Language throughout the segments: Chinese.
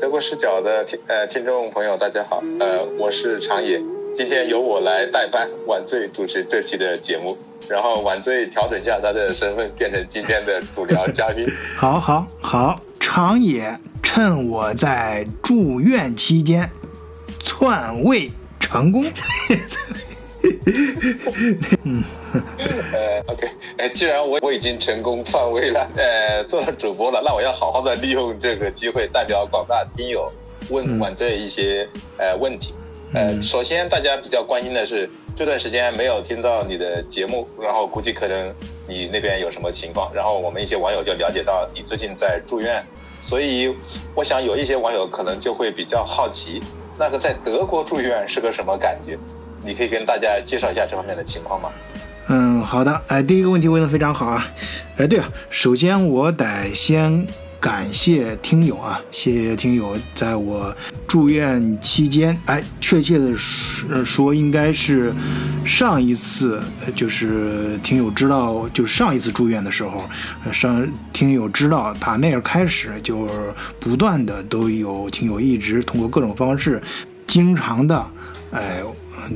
德国视角的听呃听众朋友，大家好，呃，我是长野，今天由我来代班晚醉主持这期的节目，然后晚醉调整一下他的身份，变成今天的主聊嘉宾。好，好，好，长野趁我在住院期间篡位成功。嗯，呃，OK，呃，既然我我已经成功篡位了，呃，做了主播了，那我要好好的利用这个机会，代表广大听友问问这一些呃问题。呃，首先大家比较关心的是这段时间没有听到你的节目，然后估计可能你那边有什么情况，然后我们一些网友就了解到你最近在住院，所以我想有一些网友可能就会比较好奇，那个在德国住院是个什么感觉？你可以跟大家介绍一下这方面的情况吗？嗯，好的。哎，第一个问题问的非常好啊。哎，对啊，首先我得先感谢听友啊，谢谢听友在我住院期间，哎，确切的说说应该是上一次，就是听友知道，就是上一次住院的时候，上听友知道，打那儿开始就不断的都有听友一直通过各种方式，经常的，哎。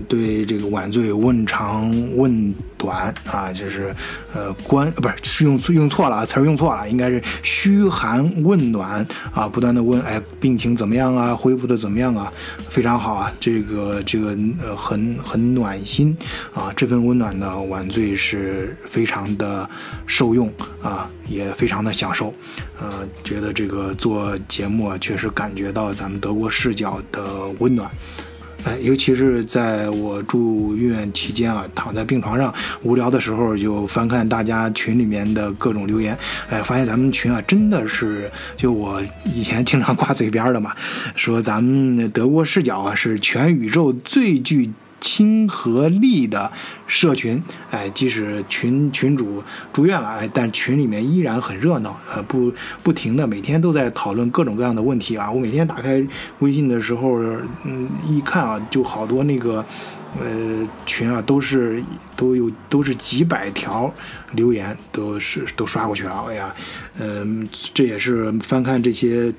对这个晚醉问长问短啊，就是呃关不是是用用错了啊词儿用错了，应该是嘘寒问暖啊，不断的问哎病情怎么样啊，恢复的怎么样啊，非常好啊，这个这个呃很很暖心啊，这份温暖呢晚醉是非常的受用啊，也非常的享受，呃觉得这个做节目啊确实感觉到咱们德国视角的温暖。哎，尤其是在我住院期间啊，躺在病床上无聊的时候，就翻看大家群里面的各种留言，哎，发现咱们群啊，真的是就我以前经常挂嘴边的嘛，说咱们德国视角啊，是全宇宙最具。亲和力的社群，哎，即使群群主住院了，哎，但群里面依然很热闹，呃，不不停的每天都在讨论各种各样的问题啊。我每天打开微信的时候，嗯，一看啊，就好多那个，呃，群啊，都是都有都是几百条留言，都是都刷过去了。哎呀，嗯，这也是翻看这些。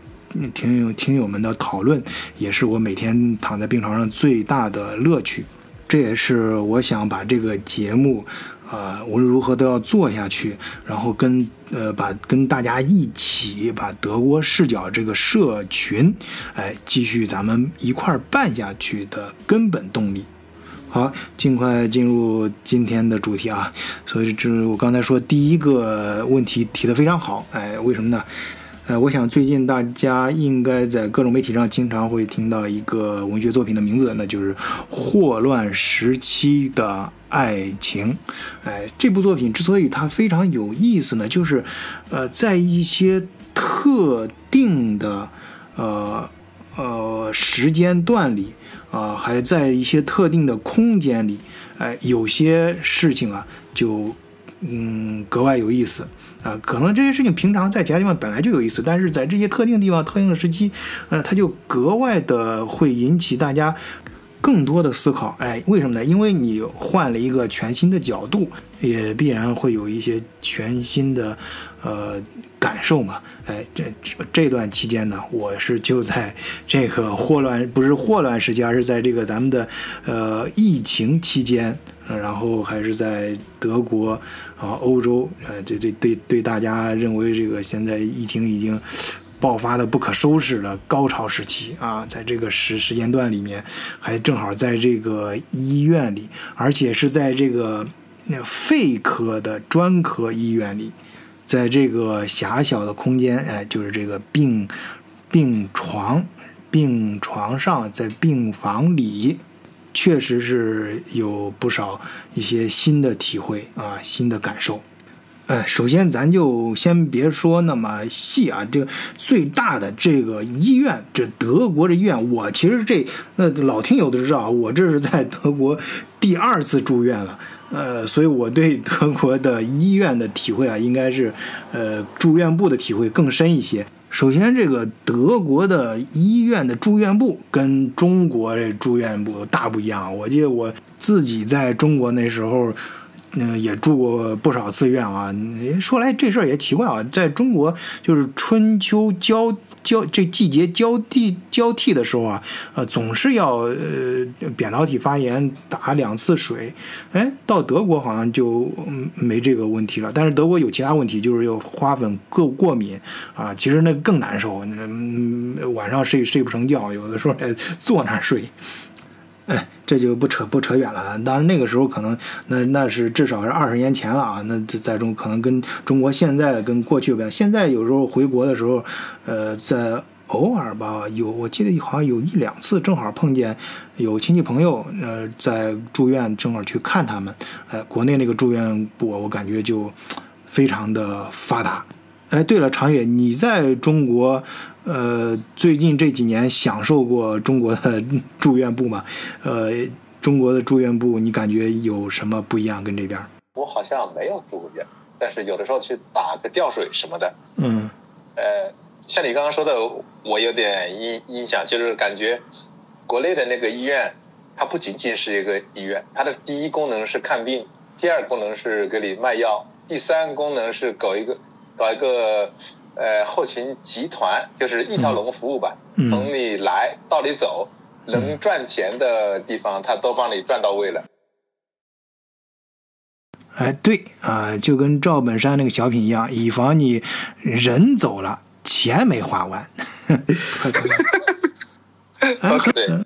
听友听友们的讨论，也是我每天躺在病床上最大的乐趣。这也是我想把这个节目，呃，无论如何都要做下去，然后跟呃把跟大家一起把德国视角这个社群，哎，继续咱们一块儿办下去的根本动力。好，尽快进入今天的主题啊！所以这我刚才说第一个问题提得非常好，哎，为什么呢？呃，我想最近大家应该在各种媒体上经常会听到一个文学作品的名字，那就是《霍乱时期的爱情》。哎，这部作品之所以它非常有意思呢，就是，呃，在一些特定的，呃呃时间段里，啊，还在一些特定的空间里，哎，有些事情啊，就嗯格外有意思。啊，可能这些事情平常在其他地方本来就有意思，但是在这些特定地方、特定的时期，呃，它就格外的会引起大家更多的思考。哎，为什么呢？因为你换了一个全新的角度，也必然会有一些全新的呃感受嘛。哎，这这段期间呢，我是就在这个霍乱，不是霍乱时期，而是在这个咱们的呃疫情期间。然后还是在德国啊，欧洲，呃，对对对对，大家认为这个现在疫情已经爆发的不可收拾的高潮时期啊，在这个时时间段里面，还正好在这个医院里，而且是在这个那肺科的专科医院里，在这个狭小的空间，哎，就是这个病病床病床上，在病房里。确实是有不少一些新的体会啊，新的感受。呃，首先咱就先别说那么细啊，就最大的这个医院，这德国的医院，我其实这那老听友都知道，我这是在德国第二次住院了。呃，所以我对德国的医院的体会啊，应该是呃住院部的体会更深一些。首先，这个德国的医院的住院部跟中国这住院部大不一样。我记得我自己在中国那时候嗯，也住过不少次院啊。说来这事儿也奇怪啊，在中国就是春秋交交这季节交替交替的时候啊，呃，总是要呃扁桃体发炎打两次水。哎，到德国好像就没这个问题了。但是德国有其他问题，就是有花粉过过敏啊。其实那更难受，嗯，晚上睡睡不成觉，有的时候还坐那儿睡。哎，这就不扯不扯远了。当然那个时候可能那那是至少是二十年前了啊。那在中可能跟中国现在跟过去不一样。现在有时候回国的时候，呃，在偶尔吧，有我记得好像有一两次正好碰见有亲戚朋友呃在住院，正好去看他们。哎，国内那个住院部我感觉就非常的发达。哎，对了，长野，你在中国？呃，最近这几年享受过中国的 住院部吗？呃，中国的住院部你感觉有什么不一样？跟这边？我好像没有住过院，但是有的时候去打个吊水什么的。嗯。呃，像你刚刚说的，我有点印印象，就是感觉国内的那个医院，它不仅仅是一个医院，它的第一功能是看病，第二功能是给你卖药，第三功能是搞一个搞一个。呃，后勤集团就是一条龙服务吧，从你来到你走，能赚钱的地方，他都帮你赚到位了。哎，对啊，就跟赵本山那个小品一样，以防你人走了，钱没花完。对。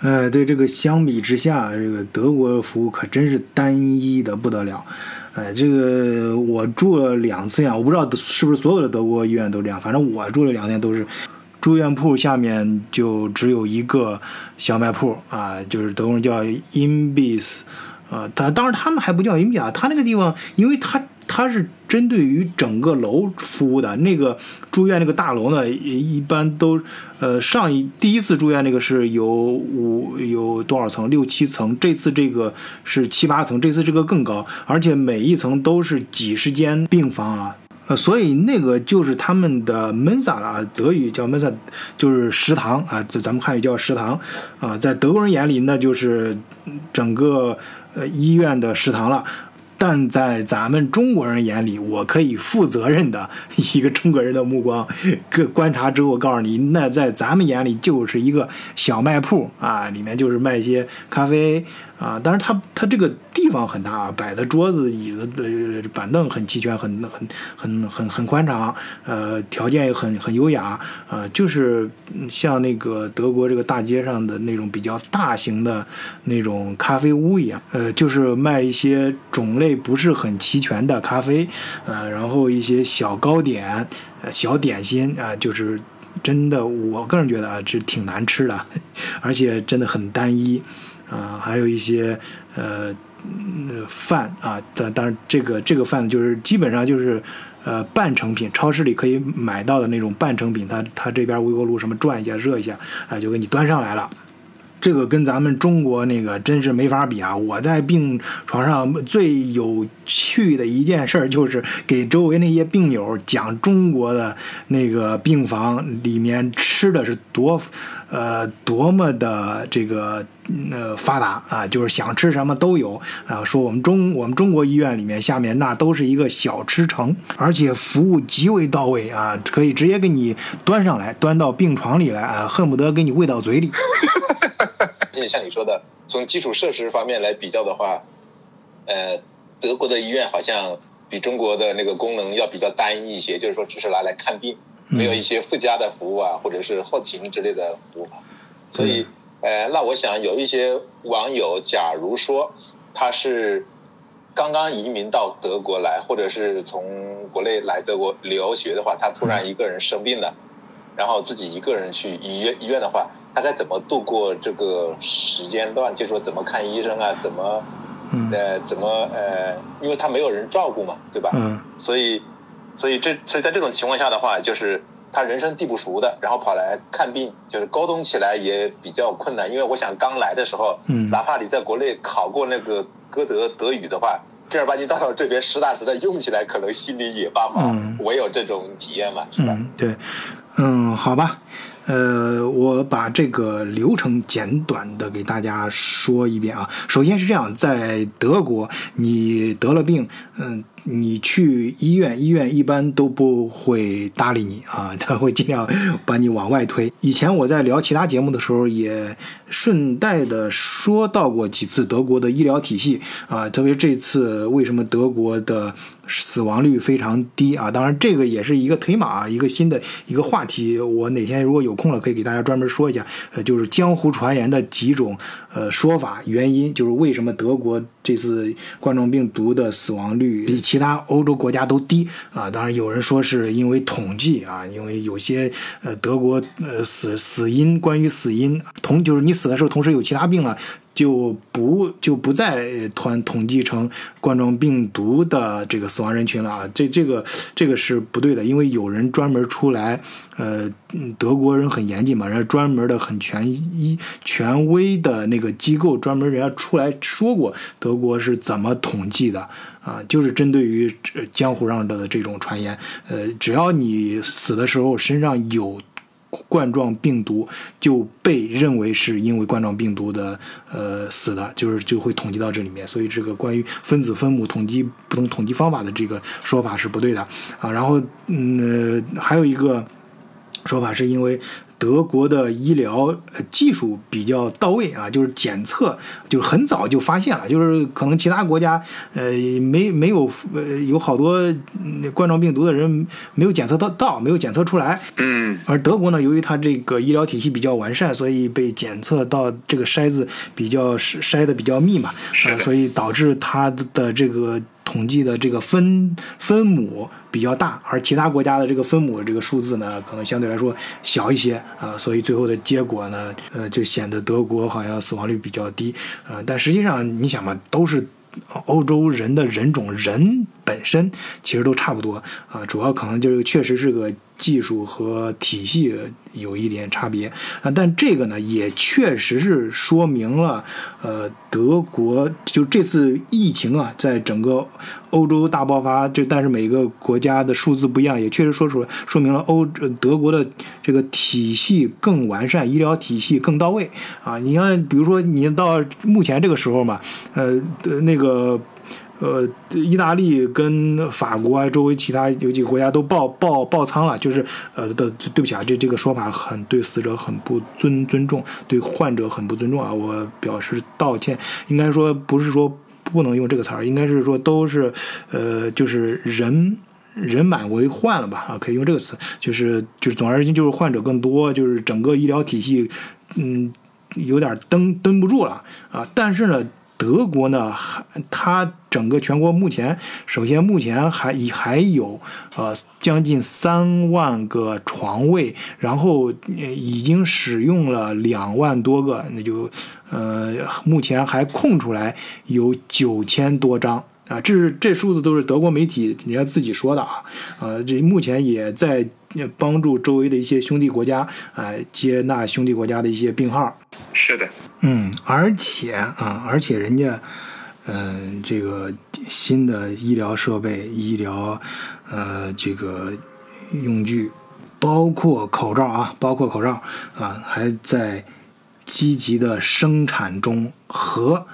哎，对这个相比之下，这个德国服务可真是单一的不得了。哎，这个我住了两次院，我不知道是不是所有的德国医院都这样。反正我住了两天，都是住院铺下面就只有一个小卖铺啊，就是德国人叫 Inbis 啊。他当然他们还不叫 Inbis 啊，他那个地方，因为他。它是针对于整个楼服务的，那个住院那个大楼呢，一般都，呃，上一第一次住院那个是有五有多少层？六七层。这次这个是七八层，这次这个更高，而且每一层都是几十间病房啊，呃，所以那个就是他们的 Mensa 了，德语叫 Mensa，就是食堂啊，这咱们汉语叫食堂啊，在德国人眼里那就是整个呃医院的食堂了。但在咱们中国人眼里，我可以负责任的 一个中国人的目光，个观察之后告诉你，那在咱们眼里就是一个小卖铺啊，里面就是卖一些咖啡。啊，但是它它这个地方很大，摆的桌子、椅子的板凳很齐全，很很很很很宽敞，呃，条件也很很优雅，呃，就是像那个德国这个大街上的那种比较大型的那种咖啡屋一样，呃，就是卖一些种类不是很齐全的咖啡，呃，然后一些小糕点、小点心啊，就是真的，我个人觉得啊，这挺难吃的，而且真的很单一。啊，还有一些呃饭啊，当当然这个这个饭就是基本上就是呃半成品，超市里可以买到的那种半成品，它它这边微波炉什么转一下热一下，啊就给你端上来了。这个跟咱们中国那个真是没法比啊！我在病床上最有趣的一件事就是给周围那些病友讲中国的那个病房里面吃的是多，呃，多么的这个呃发达啊！就是想吃什么都有啊！说我们中我们中国医院里面下面那都是一个小吃城，而且服务极为到位啊！可以直接给你端上来，端到病床里来啊，恨不得给你喂到嘴里。就像你说的，从基础设施方面来比较的话，呃，德国的医院好像比中国的那个功能要比较单一一些，就是说只是拿来看病，没有一些附加的服务啊，或者是后勤之类的服务。所以，呃，那我想有一些网友，假如说他是刚刚移民到德国来，或者是从国内来德国留学的话，他突然一个人生病了，然后自己一个人去医院医院的话。他该怎么度过这个时间段？就说怎么看医生啊？怎么，呃，怎么呃？因为他没有人照顾嘛，对吧？嗯。所以，所以这所以在这种情况下的话，就是他人生地不熟的，然后跑来看病，就是沟通起来也比较困难。因为我想刚来的时候，嗯，哪怕你在国内考过那个歌德德语的话，正儿八经到了这边实打实的用起来，可能心里也发毛。嗯。我有这种体验嘛，是吧？对，嗯，好吧。呃，我把这个流程简短的给大家说一遍啊。首先是这样，在德国，你得了病，嗯。你去医院，医院一般都不会搭理你啊，他会尽量把你往外推。以前我在聊其他节目的时候，也顺带的说到过几次德国的医疗体系啊，特别这次为什么德国的。死亡率非常低啊！当然，这个也是一个推马，一个新的一个话题。我哪天如果有空了，可以给大家专门说一下。呃，就是江湖传言的几种呃说法，原因就是为什么德国这次冠状病毒的死亡率比其他欧洲国家都低啊？当然，有人说是因为统计啊，因为有些呃德国呃死死因关于死因同就是你死的时候同时有其他病了。就不就不再团统计成冠状病毒的这个死亡人群了啊，这这个这个是不对的，因为有人专门出来，呃，德国人很严谨嘛，人家专门的很权一权威的那个机构专门人家出来说过德国是怎么统计的啊，就是针对于江湖上的这种传言，呃，只要你死的时候身上有。冠状病毒就被认为是因为冠状病毒的呃死的，就是就会统计到这里面，所以这个关于分子分母统计不同统计方法的这个说法是不对的啊。然后嗯，还有一个说法是因为。德国的医疗技术比较到位啊，就是检测就是很早就发现了，就是可能其他国家呃没没有呃有好多冠状病毒的人没有检测到到没有检测出来，嗯，而德国呢，由于它这个医疗体系比较完善，所以被检测到这个筛子比较筛的比较密嘛，是，所以导致它的这个。统计的这个分分母比较大，而其他国家的这个分母这个数字呢，可能相对来说小一些啊，所以最后的结果呢，呃，就显得德国好像死亡率比较低啊，但实际上你想嘛，都是欧洲人的人种，人本身其实都差不多啊，主要可能就是确实是个。技术和体系有一点差别啊，但这个呢也确实是说明了，呃，德国就这次疫情啊，在整个欧洲大爆发，这但是每个国家的数字不一样，也确实说出来说明了欧德国的这个体系更完善，医疗体系更到位啊。你看，比如说你到目前这个时候嘛，呃，那个。呃，意大利跟法国啊，周围其他有几个国家都爆爆爆仓了，就是呃的，对不起啊，这这个说法很对死者很不尊尊重，对患者很不尊重啊，我表示道歉。应该说不是说不能用这个词儿，应该是说都是呃，就是人人满为患了吧啊，可以用这个词，就是就是总而言之就是患者更多，就是整个医疗体系嗯有点蹬蹬不住了啊，但是呢。德国呢，还它整个全国目前，首先目前还已还有呃将近三万个床位，然后已经使用了两万多个，那就呃目前还空出来有九千多张啊，这是这数字都是德国媒体人家自己说的啊，呃这目前也在帮助周围的一些兄弟国家啊接纳兄弟国家的一些病号。是的。嗯，而且啊，而且人家，嗯，这个新的医疗设备、医疗，呃，这个用具，包括口罩啊，包括口罩啊，还在积极的生产中和，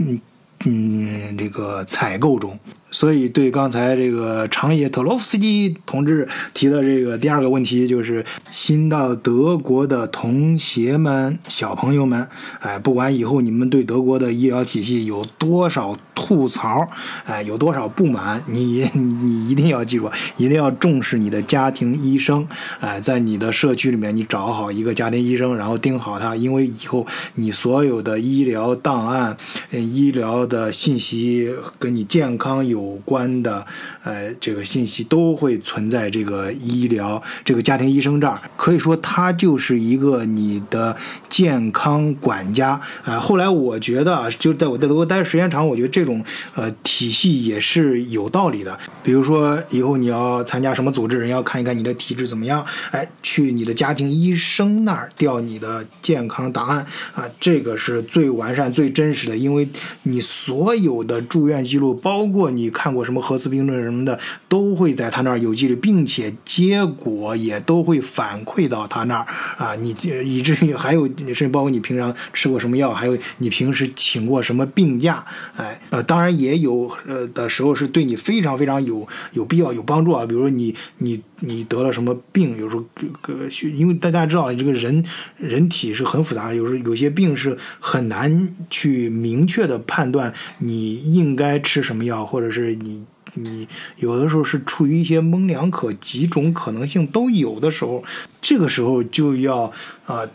嗯嗯，这个采购中。所以，对刚才这个长野特洛夫斯基同志提的这个第二个问题，就是新到德国的同学们、小朋友们，哎，不管以后你们对德国的医疗体系有多少吐槽，哎，有多少不满，你你一定要记住，一定要重视你的家庭医生，哎，在你的社区里面，你找好一个家庭医生，然后盯好他，因为以后你所有的医疗档案、医疗的信息跟你健康有。有关的，呃，这个信息都会存在这个医疗这个家庭医生这儿，可以说他就是一个你的健康管家。呃，后来我觉得啊，就在我在德国待时间长，我觉得这种呃体系也是有道理的。比如说，以后你要参加什么组织，人要看一看你的体质怎么样，哎，去你的家庭医生那儿调你的健康档案啊，这个是最完善、最真实的，因为你所有的住院记录，包括你。你看过什么核磁病论什么的，都会在他那儿有记录，并且结果也都会反馈到他那儿啊。你以至于还有甚至包括你平常吃过什么药，还有你平时请过什么病假，哎呃，当然也有呃的时候是对你非常非常有有必要有帮助啊。比如说你你你得了什么病，有时候个因为大家知道这个人人体是很复杂，有时候有些病是很难去明确的判断你应该吃什么药，或者是你你有的时候是处于一些模棱两可，几种可能性都有的时候，这个时候就要啊。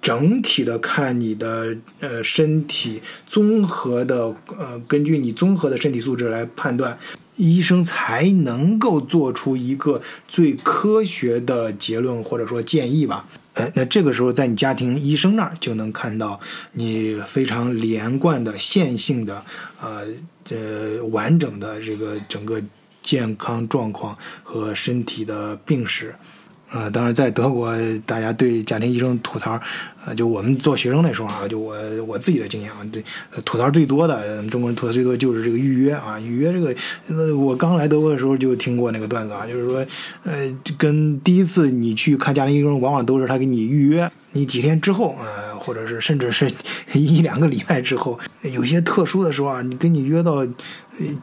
整体的看你的呃身体综合的呃，根据你综合的身体素质来判断，医生才能够做出一个最科学的结论或者说建议吧。呃，那这个时候在你家庭医生那儿就能看到你非常连贯的线性的呃这完整的这个整个健康状况和身体的病史。啊，当然，在德国，大家对家庭医生吐槽，呃，就我们做学生那时候啊，就我我自己的经验啊，对，吐槽最多的，中国人吐槽最多就是这个预约啊，预约这个，呃，我刚来德国的时候就听过那个段子啊，就是说，呃，跟第一次你去看家庭医生，往往都是他给你预约。你几天之后，呃，或者是甚至是 一两个礼拜之后，有些特殊的时候啊，你跟你约到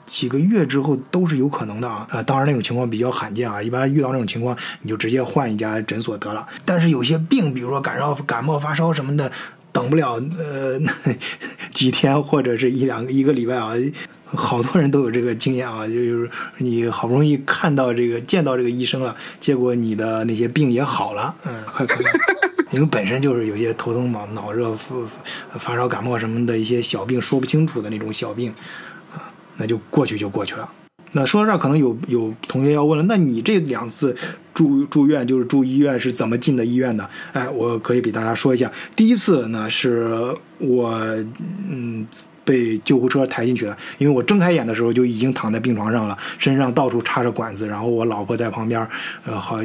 几个月之后都是有可能的啊。呃，当然那种情况比较罕见啊，一般遇到那种情况，你就直接换一家诊所得了。但是有些病，比如说感冒、感冒发烧什么的，等不了呃 几天或者是一两一个礼拜啊。好多人都有这个经验啊，就是你好不容易看到这个见到这个医生了，结果你的那些病也好了，嗯，快快，因为本身就是有些头疼脑、脑热、发发烧、感冒什么的一些小病说不清楚的那种小病，啊，那就过去就过去了。那说到这儿，可能有有同学要问了，那你这两次住住院就是住医院是怎么进的医院的？哎，我可以给大家说一下，第一次呢是我嗯。被救护车抬进去的，因为我睁开眼的时候就已经躺在病床上了，身上到处插着管子，然后我老婆在旁边，呃，好，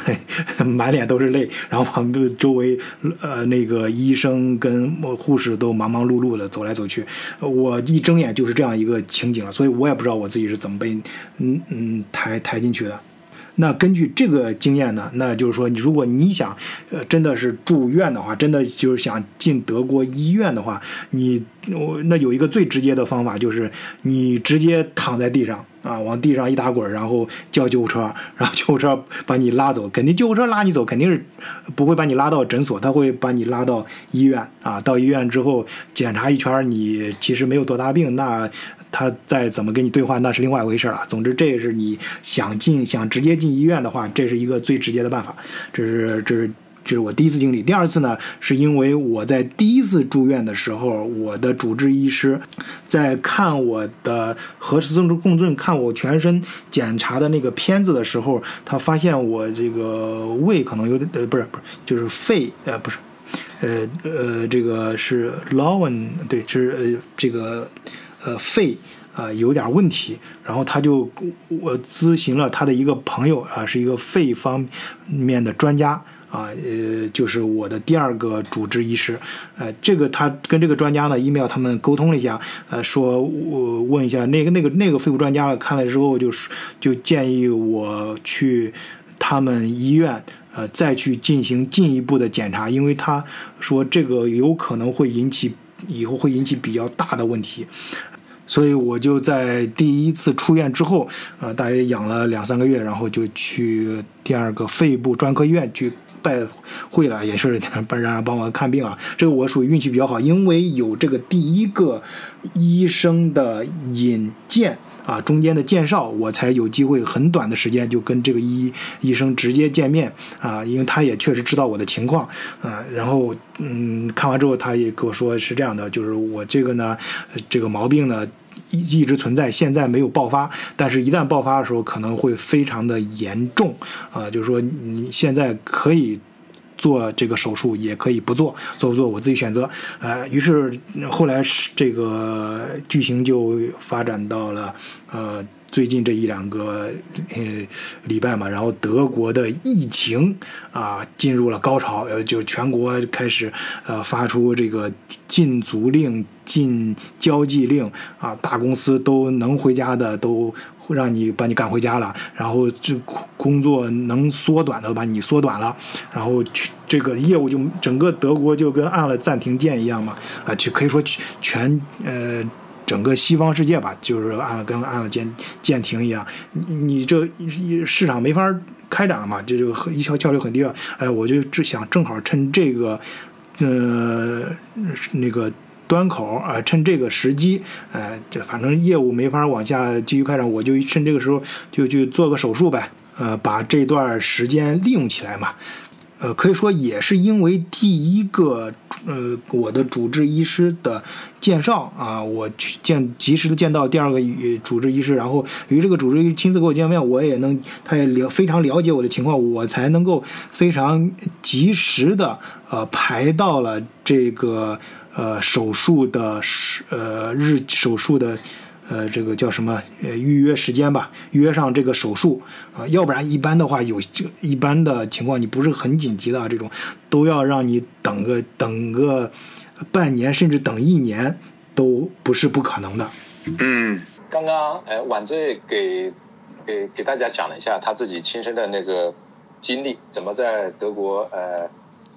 满脸都是泪，然后旁边周围，呃，那个医生跟护士都忙忙碌碌的走来走去，我一睁眼就是这样一个情景了，所以我也不知道我自己是怎么被，嗯嗯抬抬进去的。那根据这个经验呢，那就是说，如果你想，呃，真的是住院的话，真的就是想进德国医院的话，你我那有一个最直接的方法，就是你直接躺在地上啊，往地上一打滚，然后叫救护车，然后救护车把你拉走。肯定救护车拉你走，肯定是不会把你拉到诊所，他会把你拉到医院啊。到医院之后检查一圈，你其实没有多大病，那。他再怎么跟你对话，那是另外一回事了。总之，这也是你想进、想直接进医院的话，这是一个最直接的办法。这是，这是，这是我第一次经历。第二次呢，是因为我在第一次住院的时候，我的主治医师在看我的核磁共振、看我全身检查的那个片子的时候，他发现我这个胃可能有点呃，不是不是，就是肺呃，不是，呃呃，这个是 l o w n 对，是呃这个。呃，肺啊有点问题，然后他就我咨询了他的一个朋友啊，是一个肺方面的专家啊，呃，就是我的第二个主治医师，呃，这个他跟这个专家呢，email 他们沟通了一下，呃，说我问一下那个那个那个肺部专家了，看了之后就是就建议我去他们医院，呃，再去进行进一步的检查，因为他说这个有可能会引起以后会引起比较大的问题。所以我就在第一次出院之后，呃，大约养了两三个月，然后就去第二个肺部专科医院去拜会了，也是帮 让帮我看病啊。这个我属于运气比较好，因为有这个第一个医生的引荐。啊，中间的介绍，我才有机会很短的时间就跟这个医医生直接见面啊，因为他也确实知道我的情况啊。然后，嗯，看完之后，他也跟我说是这样的，就是我这个呢，这个毛病呢一一直存在，现在没有爆发，但是一旦爆发的时候可能会非常的严重啊，就是说你现在可以。做这个手术也可以不做，做不做我自己选择。呃，于是后来这个剧情就发展到了，呃，最近这一两个呃礼拜嘛，然后德国的疫情啊进入了高潮，呃，就全国开始呃发出这个禁足令、禁交际令啊，大公司都能回家的都会让你把你赶回家了，然后这工作能缩短的把你缩短了，然后去这个业务就整个德国就跟按了暂停键一样嘛，啊，就可以说全呃。整个西方世界吧，就是按跟按了键键停一样，你你这市场没法开展了嘛，这就一效效率很低了。哎，我就只想正好趁这个，呃，那个端口啊，趁这个时机，呃，这反正业务没法往下继续开展，我就趁这个时候就去做个手术呗，呃，把这段时间利用起来嘛。呃，可以说也是因为第一个，呃，我的主治医师的介绍啊，我去见及时的见到第二个主治医师，然后与这个主治医师亲自跟我见面，我也能，他也了非常了解我的情况，我才能够非常及时的呃排到了这个呃手术的呃日手术的。呃，这个叫什么？呃，预约时间吧，约上这个手术啊，要不然一般的话，有这一般的情况，你不是很紧急的这种，都要让你等个等个半年，甚至等一年，都不是不可能的。嗯，刚刚哎，晚醉给给给大家讲了一下他自己亲身的那个经历，怎么在德国呃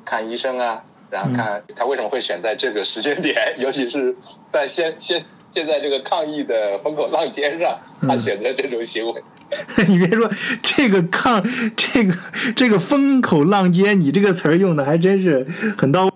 看医生啊，然后看他为什么会选在这个时间点，尤其是在现现。现在这个抗议的风口浪尖上，他选择这种行为。你别说这个抗这个这个风口浪尖，你这个词儿用的还真是很到位。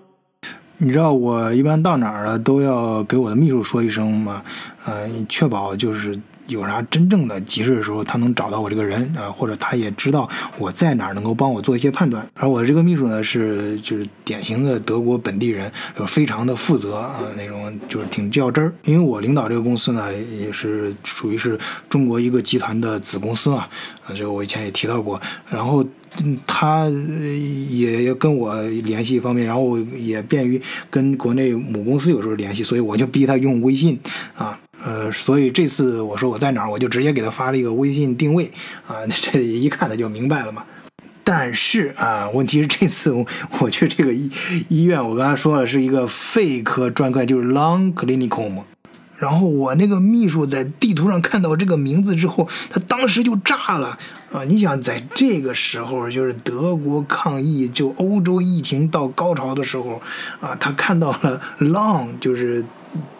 你知道我一般到哪儿了都要给我的秘书说一声嘛，呃，确保就是。有啥真正的急事的时候，他能找到我这个人啊，或者他也知道我在哪儿，能够帮我做一些判断。而我这个秘书呢，是就是典型的德国本地人，就非常的负责啊，那种就是挺较真儿。因为我领导这个公司呢，也是属于是中国一个集团的子公司嘛，啊，这个我以前也提到过。然后他也跟我联系方面，然后也便于跟国内母公司有时候联系，所以我就逼他用微信啊。呃，所以这次我说我在哪儿，我就直接给他发了一个微信定位，啊，这一看他就明白了嘛。但是啊，问题是这次我我去这个医医院，我刚才说了是一个肺科专科，就是 Lung Clinic 嘛。然后我那个秘书在地图上看到这个名字之后，他当时就炸了啊！你想在这个时候，就是德国抗疫，就欧洲疫情到高潮的时候，啊，他看到了 Lung，就是。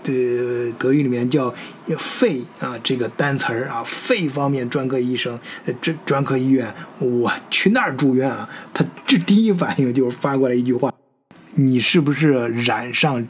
的德语里面叫肺啊，这个单词儿啊，肺方面专科医生，这专科医院，我去那儿住院啊。他这第一反应就是发过来一句话：“你是不是染上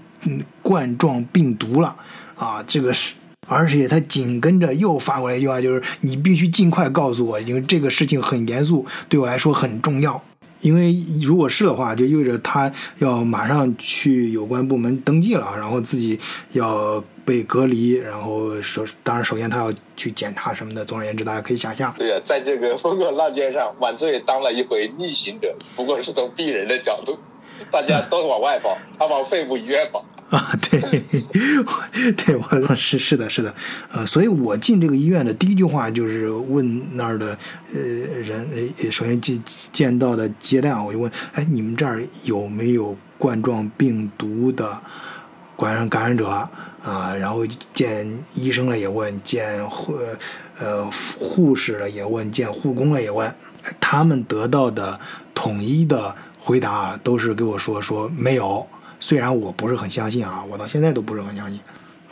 冠状病毒了？”啊，这个是，而且他紧跟着又发过来一句话，就是你必须尽快告诉我，因为这个事情很严肃，对我来说很重要。因为如果是的话，就意味着他要马上去有关部门登记了，然后自己要被隔离，然后首当然首先他要去检查什么的。总而言之，大家可以想象。对呀，在这个风口浪尖上，晚醉当了一回逆行者，不过是从病人的角度，大家都往外跑，他往肺部医院跑。啊，对，对，我 是是的，是的，呃，所以我进这个医院的第一句话就是问那儿的呃人，呃，首先见见到的接待，我就问，哎，你们这儿有没有冠状病毒的感染感染者啊？然后见医生了也问，见护呃护士了也问，见护工了也问，他们得到的统一的回答都是给我说说没有。虽然我不是很相信啊，我到现在都不是很相信。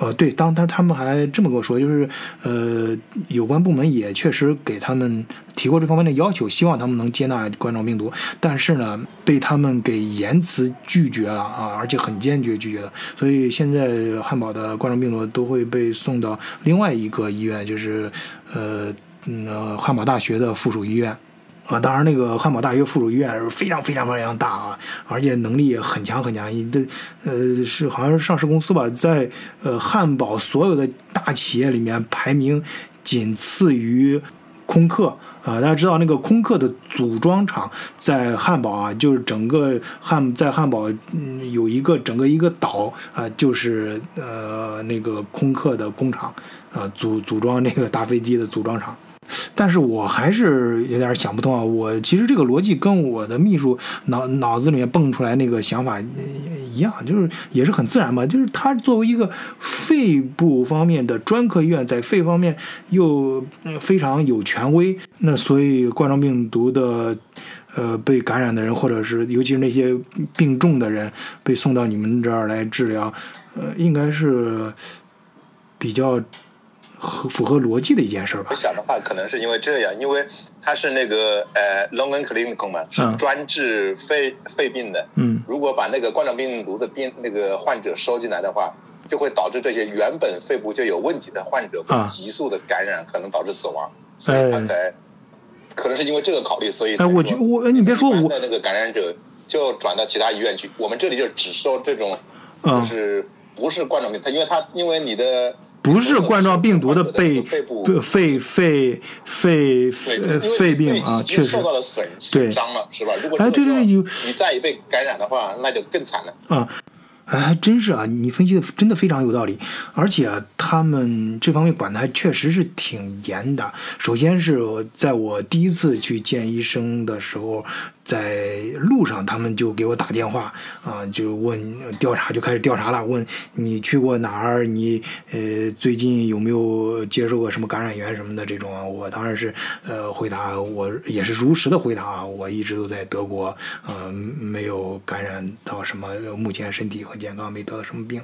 呃，对，当他他们还这么跟我说，就是呃，有关部门也确实给他们提过这方面的要求，希望他们能接纳冠状病毒，但是呢，被他们给严词拒绝了啊，而且很坚决拒绝的。所以现在汉堡的冠状病毒都会被送到另外一个医院，就是呃，嗯，汉堡大学的附属医院。啊，当然，那个汉堡大学附属医院是非常非常非常大啊，而且能力也很强很强。的，呃，是好像是上市公司吧，在呃汉堡所有的大企业里面排名仅次于空客啊，大家知道那个空客的组装厂在汉堡啊，就是整个汉在汉堡嗯有一个整个一个岛啊，就是呃那个空客的工厂啊，组组装那个大飞机的组装厂。但是我还是有点想不通啊！我其实这个逻辑跟我的秘书脑脑子里面蹦出来那个想法一样，就是也是很自然嘛。就是他作为一个肺部方面的专科医院，在肺方面又非常有权威，那所以冠状病毒的呃被感染的人，或者是尤其是那些病重的人被送到你们这儿来治疗，呃，应该是比较。合符合逻辑的一件事吧。我想的话，可能是因为这样，因为它是那个呃，Long and Clinical 嘛，是专治肺肺病的。嗯。如果把那个冠状病毒的病那个患者收进来的话，就会导致这些原本肺部就有问题的患者急速的感染，可能导致死亡。所以他才可能是因为这个考虑，所以。哎，我觉我你别说我的那个感染者就转到其他医院去，我们这里就只收这种，就是不是冠状病，他因为他因为你的。不是冠状病毒的肺肺肺肺肺肺病啊，确实受到了损伤了，是吧？如果哎，对对对，你你再一被感染的话，那就更惨了啊。哎，还真是啊！你分析的真的非常有道理，而且他们这方面管的还确实是挺严的。首先是在我第一次去见医生的时候。在路上，他们就给我打电话啊，就问调查，就开始调查了。问你去过哪儿？你呃最近有没有接受过什么感染源什么的这种啊？我当然是呃回答，我也是如实的回答啊。我一直都在德国，呃没有感染到什么，目前身体很健康，没得到什么病。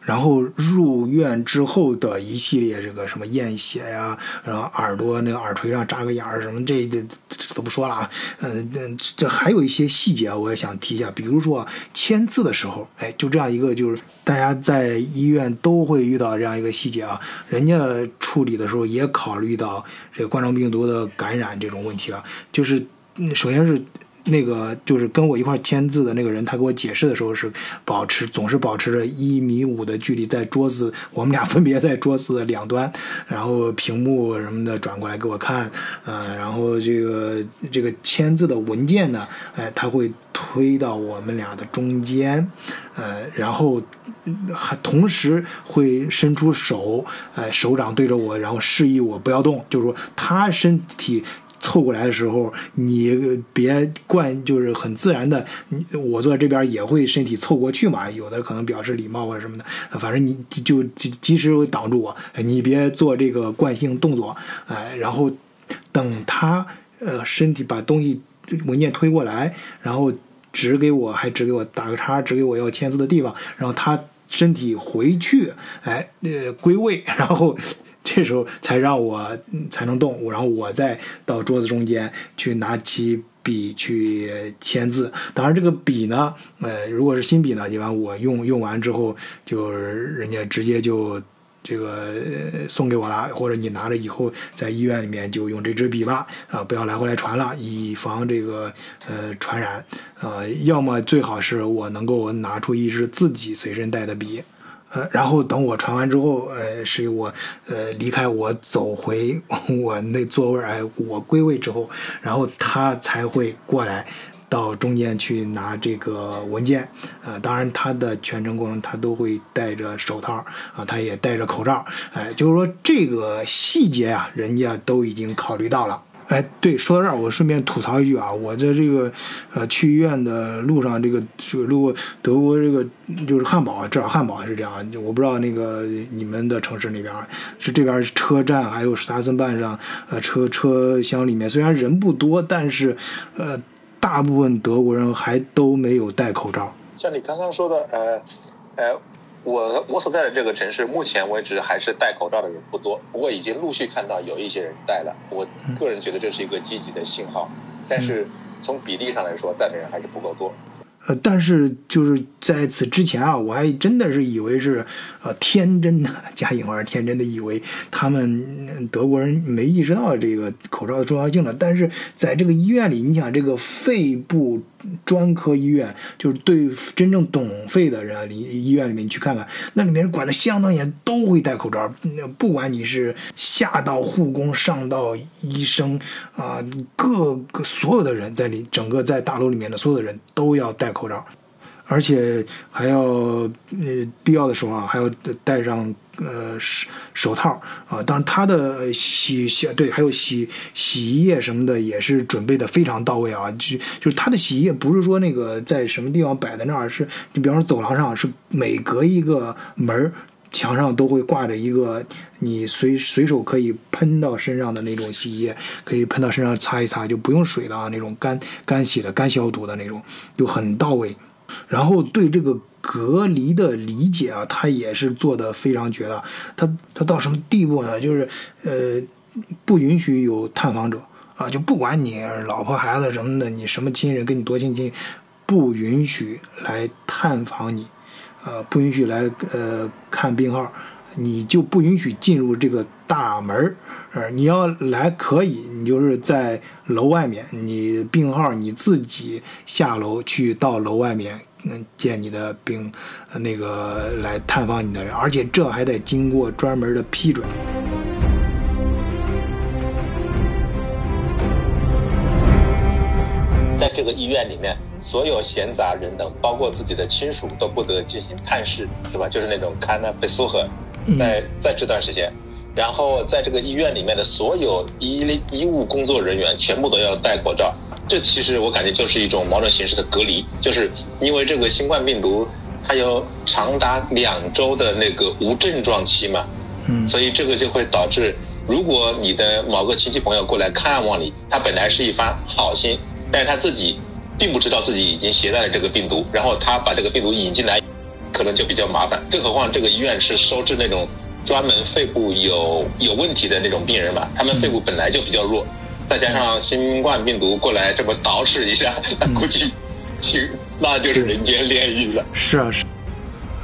然后入院之后的一系列这个什么验血呀，然后耳朵那个耳垂上扎个眼儿什么，这这这都不说了啊。嗯嗯，这还有一些细节我也想提一下，比如说签字的时候，哎，就这样一个就是大家在医院都会遇到这样一个细节啊，人家处理的时候也考虑到这个冠状病毒的感染这种问题了，就是首先是。那个就是跟我一块签字的那个人，他给我解释的时候是保持总是保持着一米五的距离，在桌子我们俩分别在桌子的两端，然后屏幕什么的转过来给我看，呃，然后这个这个签字的文件呢，哎，他会推到我们俩的中间，呃，然后还同时会伸出手，哎，手掌对着我，然后示意我不要动，就是说他身体。凑过来的时候，你别惯，就是很自然的。我坐这边也会身体凑过去嘛，有的可能表示礼貌或者什么的。反正你就及及时挡住我，你别做这个惯性动作。哎，然后等他呃身体把东西文件推过来，然后指给我，还指给我打个叉，指给我要签字的地方，然后他身体回去，哎，呃归位，然后。这时候才让我才能动，然后我再到桌子中间去拿起笔去签字。当然，这个笔呢，呃，如果是新笔呢，一般我用用完之后，就是人家直接就这个送给我了，或者你拿着以后在医院里面就用这支笔吧，啊，不要来回来传了，以防这个呃传染。呃，要么最好是我能够拿出一支自己随身带的笔。呃，然后等我传完之后，呃，是我，呃，离开我走回我那座位哎，我归位之后，然后他才会过来到中间去拿这个文件，呃，当然他的全程过程他都会戴着手套，啊，他也戴着口罩，哎，就是说这个细节啊，人家都已经考虑到了。哎，对，说到这儿，我顺便吐槽一句啊，我在这个呃去医院的路上，这个这个路德国这个就是汉堡，至少汉堡是这样，我不知道那个你们的城市那边是这边车站还有史塔森半上呃车车厢里面虽然人不多，但是呃大部分德国人还都没有戴口罩。像你刚刚说的，呃呃。我我所在的这个城市，目前为止还是戴口罩的人不多，不过已经陆续看到有一些人戴了。我个人觉得这是一个积极的信号，但是从比例上来说，戴的人还是不够多。呃，但是就是在此之前啊，我还真的是以为是，呃，天真的加引号天真的以为他们德国人没意识到这个口罩的重要性了。但是在这个医院里，你想这个肺部专科医院，就是对真正懂肺的人啊，里医院里面你去看看，那里面管的相当严，都会戴口罩。那不管你是下到护工，上到医生啊，各个所有的人在里，整个在大楼里面的所有的人都要戴。口罩，而且还要呃必要的时候啊，还要戴上呃手手套啊。当然，他的洗洗对，还有洗洗衣液什么的也是准备的非常到位啊。就就是他的洗衣液不是说那个在什么地方摆在那儿，是你比方说走廊上是每隔一个门墙上都会挂着一个你随随手可以喷到身上的那种洗衣液，可以喷到身上擦一擦就不用水的啊，那种干干洗的、干消毒的那种，就很到位。然后对这个隔离的理解啊，他也是做的非常绝的。他他到什么地步呢？就是呃，不允许有探访者啊，就不管你老婆孩子什么的，你什么亲人跟你多亲近，不允许来探访你。呃，不允许来呃看病号，你就不允许进入这个大门儿。呃，你要来可以，你就是在楼外面，你病号你自己下楼去到楼外面，嗯，见你的病，那个来探访你的人，而且这还得经过专门的批准。在这个医院里面，所有闲杂人等，包括自己的亲属，都不得进行探视，是吧？就是那种看那被苏荷，在在这段时间，然后在这个医院里面的所有医医务工作人员全部都要戴口罩。这其实我感觉就是一种某种形式的隔离，就是因为这个新冠病毒它有长达两周的那个无症状期嘛，嗯，所以这个就会导致，如果你的某个亲戚朋友过来看望你，他本来是一番好心。但是他自己并不知道自己已经携带了这个病毒，然后他把这个病毒引进来，可能就比较麻烦。更何况这个医院是收治那种专门肺部有有问题的那种病人嘛，他们肺部本来就比较弱，再加上新冠病毒过来这么捯饬一下，那 估计，其那就是人间炼狱了。是啊，是，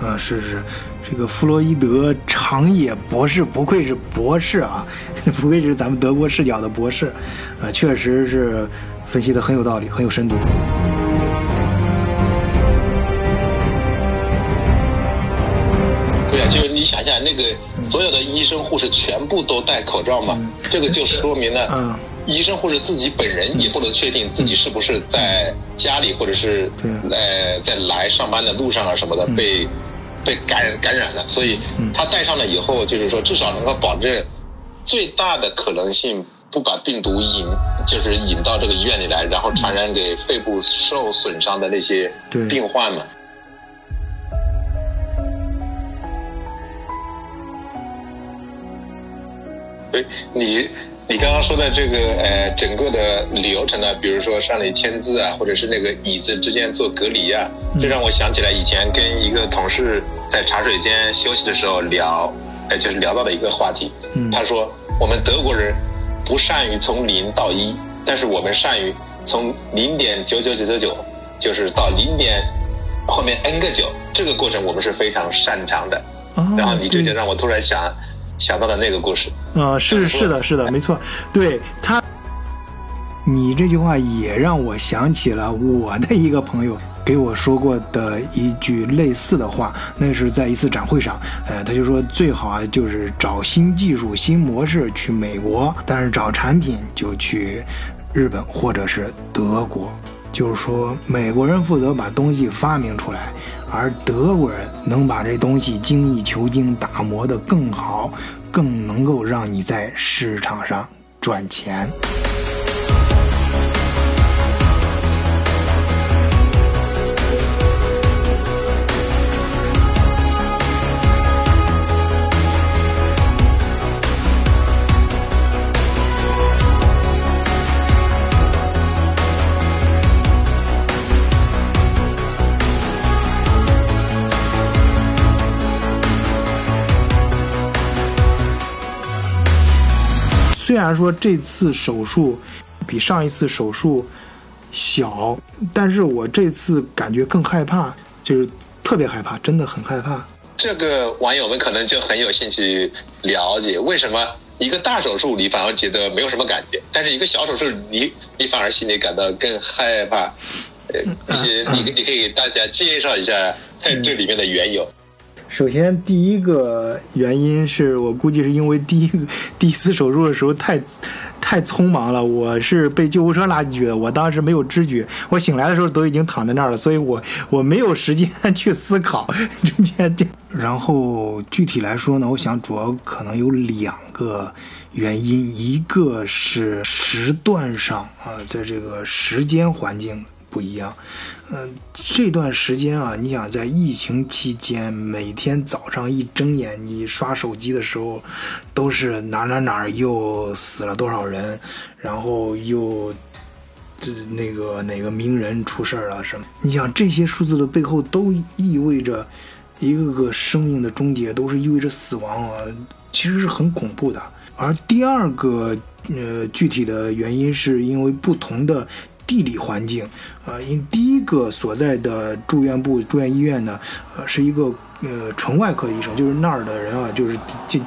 啊是是，这个弗洛伊德长野博士不愧是博士啊，不愧是咱们德国视角的博士，啊，确实是。分析的很有道理，很有深度。想想，那个所有的医生护士全部都戴口罩嘛，这个就说明了，医生护士自己本人也不能确定自己是不是在家里或者是呃在来上班的路上啊什么的被被感染感染了，所以他戴上了以后，就是说至少能够保证最大的可能性。不把病毒引，就是引到这个医院里来，然后传染给肺部受损伤的那些病患嘛。对，你你刚刚说的这个呃，整个的流程呢，比如说上里签字啊，或者是那个椅子之间做隔离啊，这让我想起来以前跟一个同事在茶水间休息的时候聊，呃，就是聊到了一个话题。他说我们德国人。不善于从零到一，但是我们善于从零点九九九九九，就是到零点后面 n 个九，这个过程我们是非常擅长的。然后你这就让我突然想想到了那个故事。啊，是是的，是的，没错，对他，你这句话也让我想起了我的一个朋友。给我说过的一句类似的话，那是在一次展会上，呃，他就说最好啊就是找新技术、新模式去美国，但是找产品就去日本或者是德国。就是说，美国人负责把东西发明出来，而德国人能把这东西精益求精、打磨得更好，更能够让你在市场上赚钱。虽然说这次手术比上一次手术小，但是我这次感觉更害怕，就是特别害怕，真的很害怕。这个网友们可能就很有兴趣了解，为什么一个大手术你反而觉得没有什么感觉，但是一个小手术你你反而心里感到更害怕？呃，一些你你可以给大家介绍一下这里面的缘由。首先，第一个原因是我估计是因为第一个 第一次手术的时候太太匆忙了，我是被救护车拉进去的，我当时没有知觉，我醒来的时候都已经躺在那儿了，所以我我没有时间 去思考 中间。然后具体来说呢，我想主要可能有两个原因，一个是时段上啊，在这个时间环境。不一样，嗯，这段时间啊，你想在疫情期间，每天早上一睁眼，你刷手机的时候，都是哪哪哪又死了多少人，然后又这那个哪个名人出事儿了什么？你想这些数字的背后都意味着一个个生命的终结，都是意味着死亡啊，其实是很恐怖的。而第二个呃具体的原因是因为不同的。地理环境，啊，因第一个所在的住院部、住院医院呢，呃，是一个呃纯外科医生，就是那儿的人啊，就是进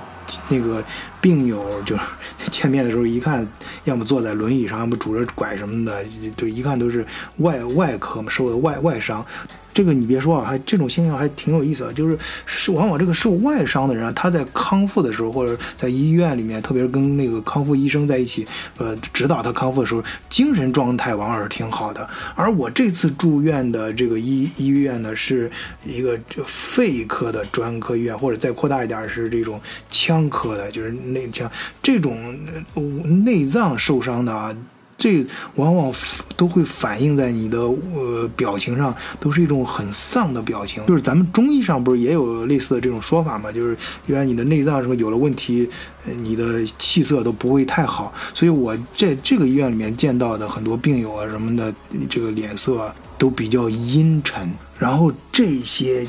那个病友，就是 见面的时候一看，要么坐在轮椅上，要么拄着拐什么的，就一看都是外外科嘛，受的外外伤。这个你别说啊，还这种现象还挺有意思的，就是是往往这个受外伤的人啊，他在康复的时候，或者在医院里面，特别是跟那个康复医生在一起，呃，指导他康复的时候，精神状态往往是挺好的。而我这次住院的这个医医院呢，是一个肺科的专科医院，或者再扩大一点是这种腔科的，就是内腔这种呃内脏受伤的啊。这往往都会反映在你的呃表情上，都是一种很丧的表情。就是咱们中医上不是也有类似的这种说法嘛？就是原来你的内脏什么有了问题，你的气色都不会太好。所以我在这个医院里面见到的很多病友啊什么的，这个脸色都比较阴沉。然后这些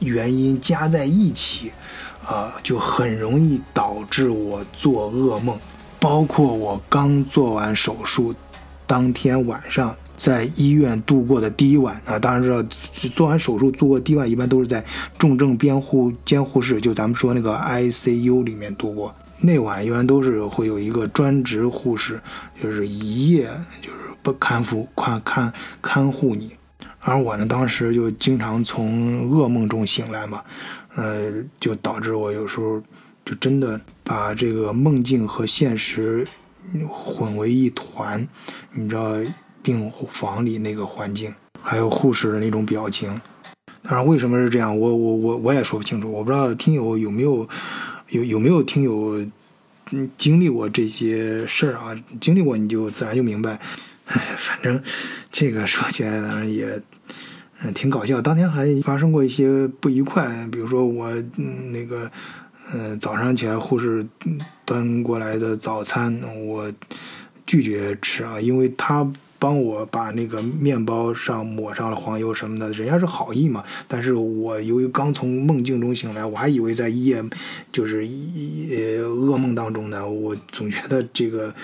原因加在一起，啊，就很容易导致我做噩梦。包括我刚做完手术，当天晚上在医院度过的第一晚啊，当然知道做完手术度过第一晚一般都是在重症监护监护室，就咱们说那个 ICU 里面度过。那晚一般都是会有一个专职护士，就是一夜就是不看护看看看护你。而我呢，当时就经常从噩梦中醒来嘛，呃，就导致我有时候。就真的把这个梦境和现实混为一团，你知道病房里那个环境，还有护士的那种表情。当然，为什么是这样，我我我我也说不清楚。我不知道听友有没有有有没有听友经历过这些事儿啊？经历过你就自然就明白。反正这个说起来当然也嗯挺搞笑。当天还发生过一些不愉快，比如说我嗯那个。呃，早上起来护士端过来的早餐，我拒绝吃啊，因为他帮我把那个面包上抹上了黄油什么的，人家是好意嘛。但是我由于刚从梦境中醒来，我还以为在夜就是一噩梦当中呢，我总觉得这个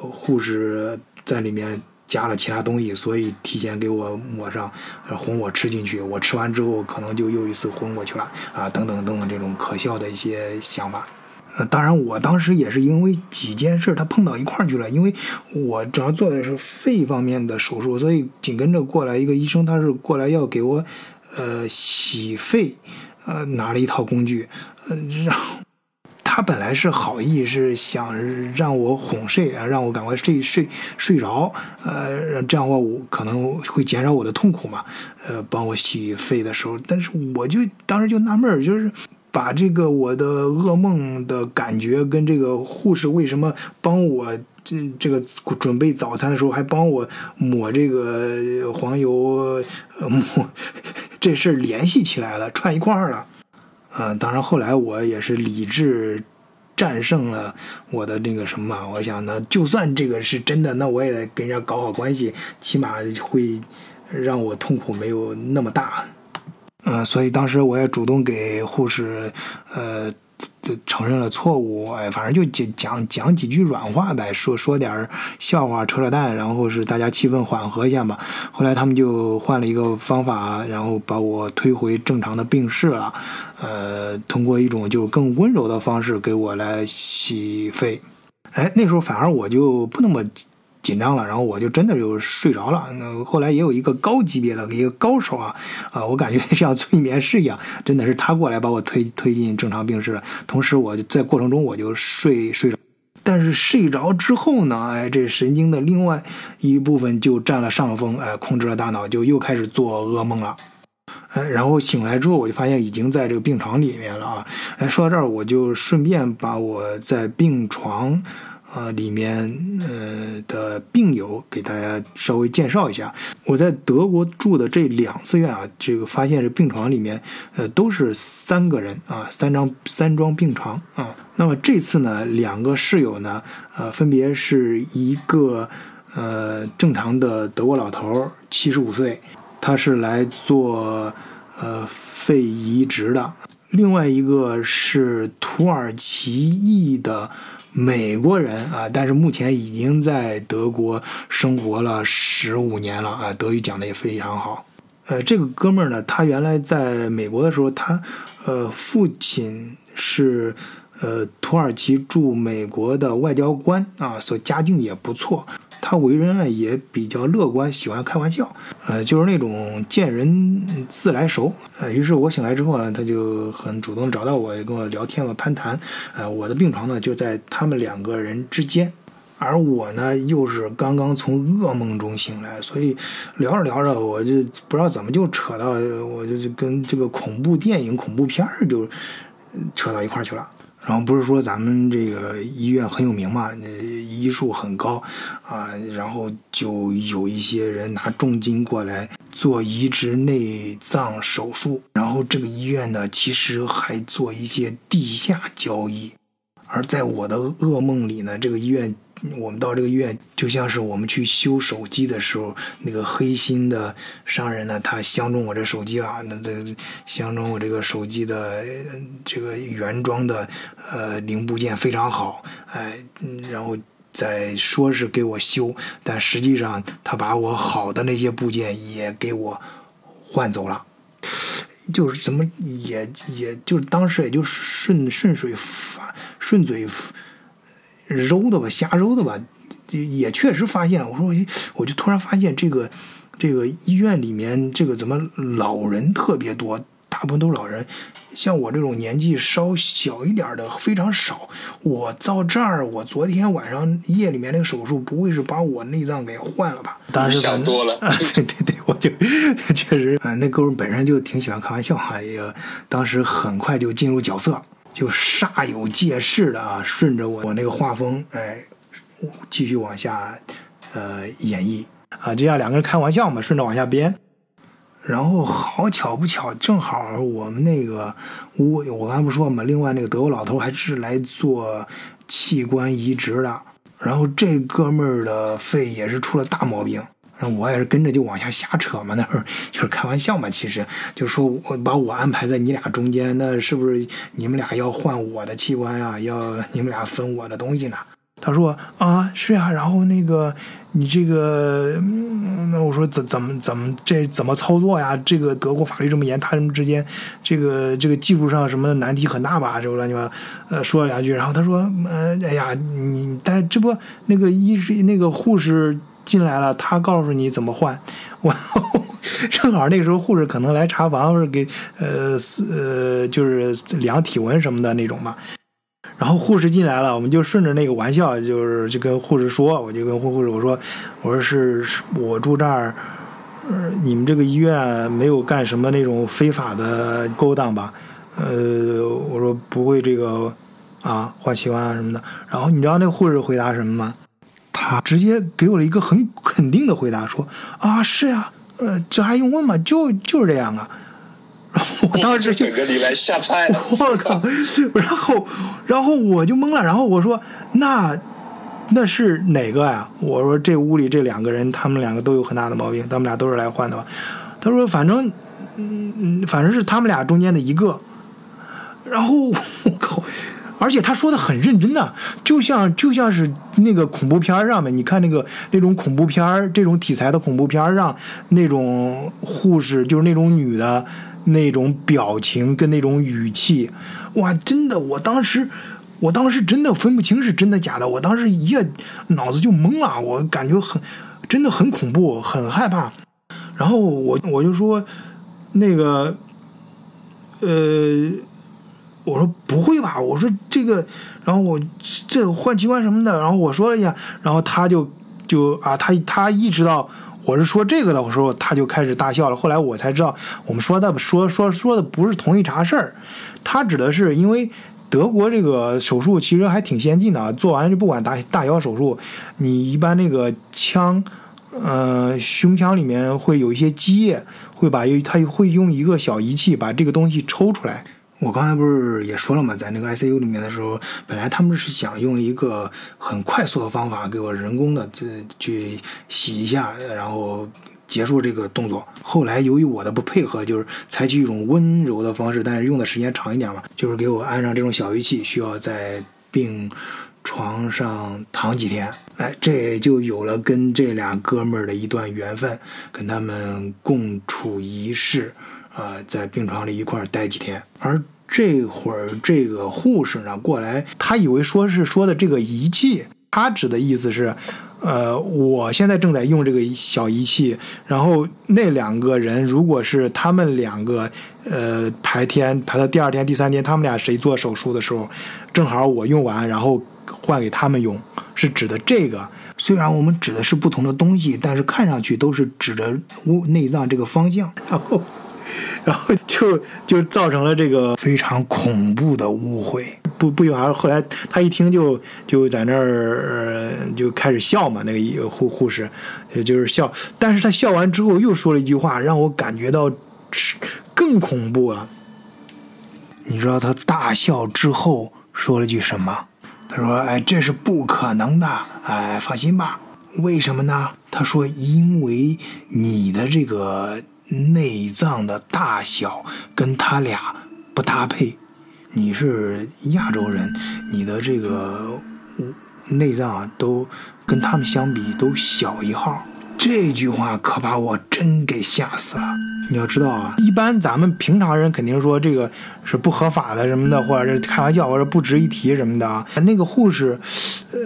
护士在里面。加了其他东西，所以提前给我抹上，哄我吃进去。我吃完之后，可能就又一次昏过去了啊，等等等等，这种可笑的一些想法。呃，当然，我当时也是因为几件事，他碰到一块儿去了。因为我主要做的是肺方面的手术，所以紧跟着过来一个医生，他是过来要给我呃洗肺，呃拿了一套工具，嗯，然后。他本来是好意，是想让我哄睡啊，让我赶快睡睡睡着，呃，这样的话我可能会减少我的痛苦嘛，呃，帮我洗肺的时候，但是我就当时就纳闷儿，就是把这个我的噩梦的感觉跟这个护士为什么帮我这这个准备早餐的时候还帮我抹这个黄油抹这事联系起来了，串一块儿了。啊，当然后来我也是理智战胜了我的那个什么，我想呢，就算这个是真的，那我也得跟人家搞好关系，起码会让我痛苦没有那么大。呃，所以当时我也主动给护士呃就承认了错误，哎，反正就讲讲讲几句软话呗，说说点笑话扯扯淡，然后是大家气氛缓和一下嘛。后来他们就换了一个方法，然后把我推回正常的病室了，呃，通过一种就更温柔的方式给我来洗肺。哎，那时候反而我就不那么。紧张了，然后我就真的就睡着了。那后来也有一个高级别的一个高手啊，啊，我感觉 像催眠师一样，真的是他过来把我推推进正常病室了。同时，我在过程中我就睡睡着，但是睡着之后呢，哎，这神经的另外一部分就占了上风，哎，控制了大脑，就又开始做噩梦了。哎，然后醒来之后，我就发现已经在这个病床里面了啊。哎，说到这儿，我就顺便把我在病床。呃，里面呃的病友给大家稍微介绍一下。我在德国住的这两次院啊，这个发现这病床里面呃都是三个人啊，三张三张病床啊。那么这次呢，两个室友呢，呃，分别是一个呃正常的德国老头，七十五岁，他是来做呃肺移植的；另外一个是土耳其裔的。美国人啊，但是目前已经在德国生活了十五年了啊，德语讲的也非常好。呃，这个哥们儿呢，他原来在美国的时候，他呃父亲是呃土耳其驻美国的外交官啊，所家境也不错。他为人呢也比较乐观，喜欢开玩笑，呃，就是那种见人自来熟。呃，于是我醒来之后呢，他就很主动找到我，跟我聊天嘛，攀谈。呃，我的病床呢就在他们两个人之间，而我呢又是刚刚从噩梦中醒来，所以聊着聊着，我就不知道怎么就扯到，我就就跟这个恐怖电影、恐怖片儿就扯到一块儿去了。然后不是说咱们这个医院很有名嘛，医术很高啊，然后就有一些人拿重金过来做移植内脏手术，然后这个医院呢，其实还做一些地下交易，而在我的噩梦里呢，这个医院。我们到这个医院，就像是我们去修手机的时候，那个黑心的商人呢，他相中我这手机了，那这相中我这个手机的这个原装的呃零部件非常好，哎，然后在说是给我修，但实际上他把我好的那些部件也给我换走了，就是怎么也也就是当时也就顺顺水顺嘴。揉的吧，瞎揉的吧，也确实发现。我说，我我就突然发现这个这个医院里面这个怎么老人特别多，大部分都是老人，像我这种年纪稍小一点的非常少。我到这儿，我昨天晚上夜里面那个手术，不会是把我内脏给换了吧？当时想多了。对对对，我就确实啊，那哥们本身就挺喜欢开玩笑，哎呀，当时很快就进入角色。就煞有介事的啊，顺着我我那个画风，哎，继续往下，呃，演绎啊，就像两个人开玩笑嘛，顺着往下编。然后好巧不巧，正好我们那个屋，我刚才不说嘛，另外那个德国老头还是来做器官移植的，然后这哥们儿的肺也是出了大毛病。那我也是跟着就往下瞎扯嘛，那会儿就是开玩笑嘛。其实就说我把我安排在你俩中间，那是不是你们俩要换我的器官啊？要你们俩分我的东西呢？他说啊，是呀。然后那个你这个，那我说怎怎么怎么这怎么操作呀？这个德国法律这么严，他们之间这个这个技术上什么的难题很大吧？这乱七八呃说了两句，然后他说呃哎呀你但这不那个医师那个护士。进来了，他告诉你怎么换。我正好那个时候护士可能来查房，或者给呃呃就是量体温什么的那种嘛。然后护士进来了，我们就顺着那个玩笑，就是就跟护士说，我就跟护护士我说，我说是我住这儿，你们这个医院没有干什么那种非法的勾当吧？呃，我说不会这个啊换器官啊什么的。然后你知道那护士回答什么吗？他直接给我了一个很肯定的回答，说：“啊，是呀，呃，这还用问吗？就就是这样啊。”我当时就整个里来下菜了，我靠！然后，然后我就懵了。然后我说：“那那是哪个呀？”我说：“这屋里这两个人，他们两个都有很大的毛病，他们俩都是来换的吧？”他说：“反正，嗯嗯，反正是他们俩中间的一个。”然后 我靠，而且他说的很认真的，就像就像是那个恐怖片上面，你看那个那种恐怖片这种题材的恐怖片上那种护士，就是那种女的那种表情跟那种语气，哇，真的，我当时。我当时真的分不清是真的假的，我当时一下脑子就懵了，我感觉很，真的很恐怖，很害怕。然后我我就说，那个，呃，我说不会吧，我说这个，然后我这换器官什么的，然后我说了一下，然后他就就啊，他他意识到我是说这个的时候，他就开始大笑了。后来我才知道，我们说的说说说的不是同一茬事儿，他指的是因为。德国这个手术其实还挺先进的，做完就不管大大小手术，你一般那个腔，呃，胸腔里面会有一些积液，会把它会用一个小仪器把这个东西抽出来。我刚才不是也说了吗？在那个 ICU 里面的时候，本来他们是想用一个很快速的方法给我人工的这去洗一下，然后。结束这个动作，后来由于我的不配合，就是采取一种温柔的方式，但是用的时间长一点嘛，就是给我安上这种小仪器，需要在病床上躺几天。哎，这也就有了跟这俩哥们儿的一段缘分，跟他们共处一室，啊，在病床里一块儿待几天。而这会儿这个护士呢过来，他以为说是说的这个仪器。他指的意思是，呃，我现在正在用这个小仪器，然后那两个人如果是他们两个，呃，排天排到第二天、第三天，他们俩谁做手术的时候，正好我用完，然后换给他们用，是指的这个。虽然我们指的是不同的东西，但是看上去都是指着内脏这个方向，然后。然后就就造成了这个非常恐怖的误会。不不一会儿，后来他一听就就在那儿就开始笑嘛，那个护护士，也就是笑。但是他笑完之后又说了一句话，让我感觉到更恐怖啊。你知道他大笑之后说了句什么？他说：“哎，这是不可能的。哎，放心吧。为什么呢？他说，因为你的这个。”内脏的大小跟他俩不搭配，你是亚洲人，你的这个内脏啊都跟他们相比都小一号。这句话可把我真给吓死了。你要知道啊，一般咱们平常人肯定说这个是不合法的什么的，或者是开玩笑，或者不值一提什么的。那个护士，呃，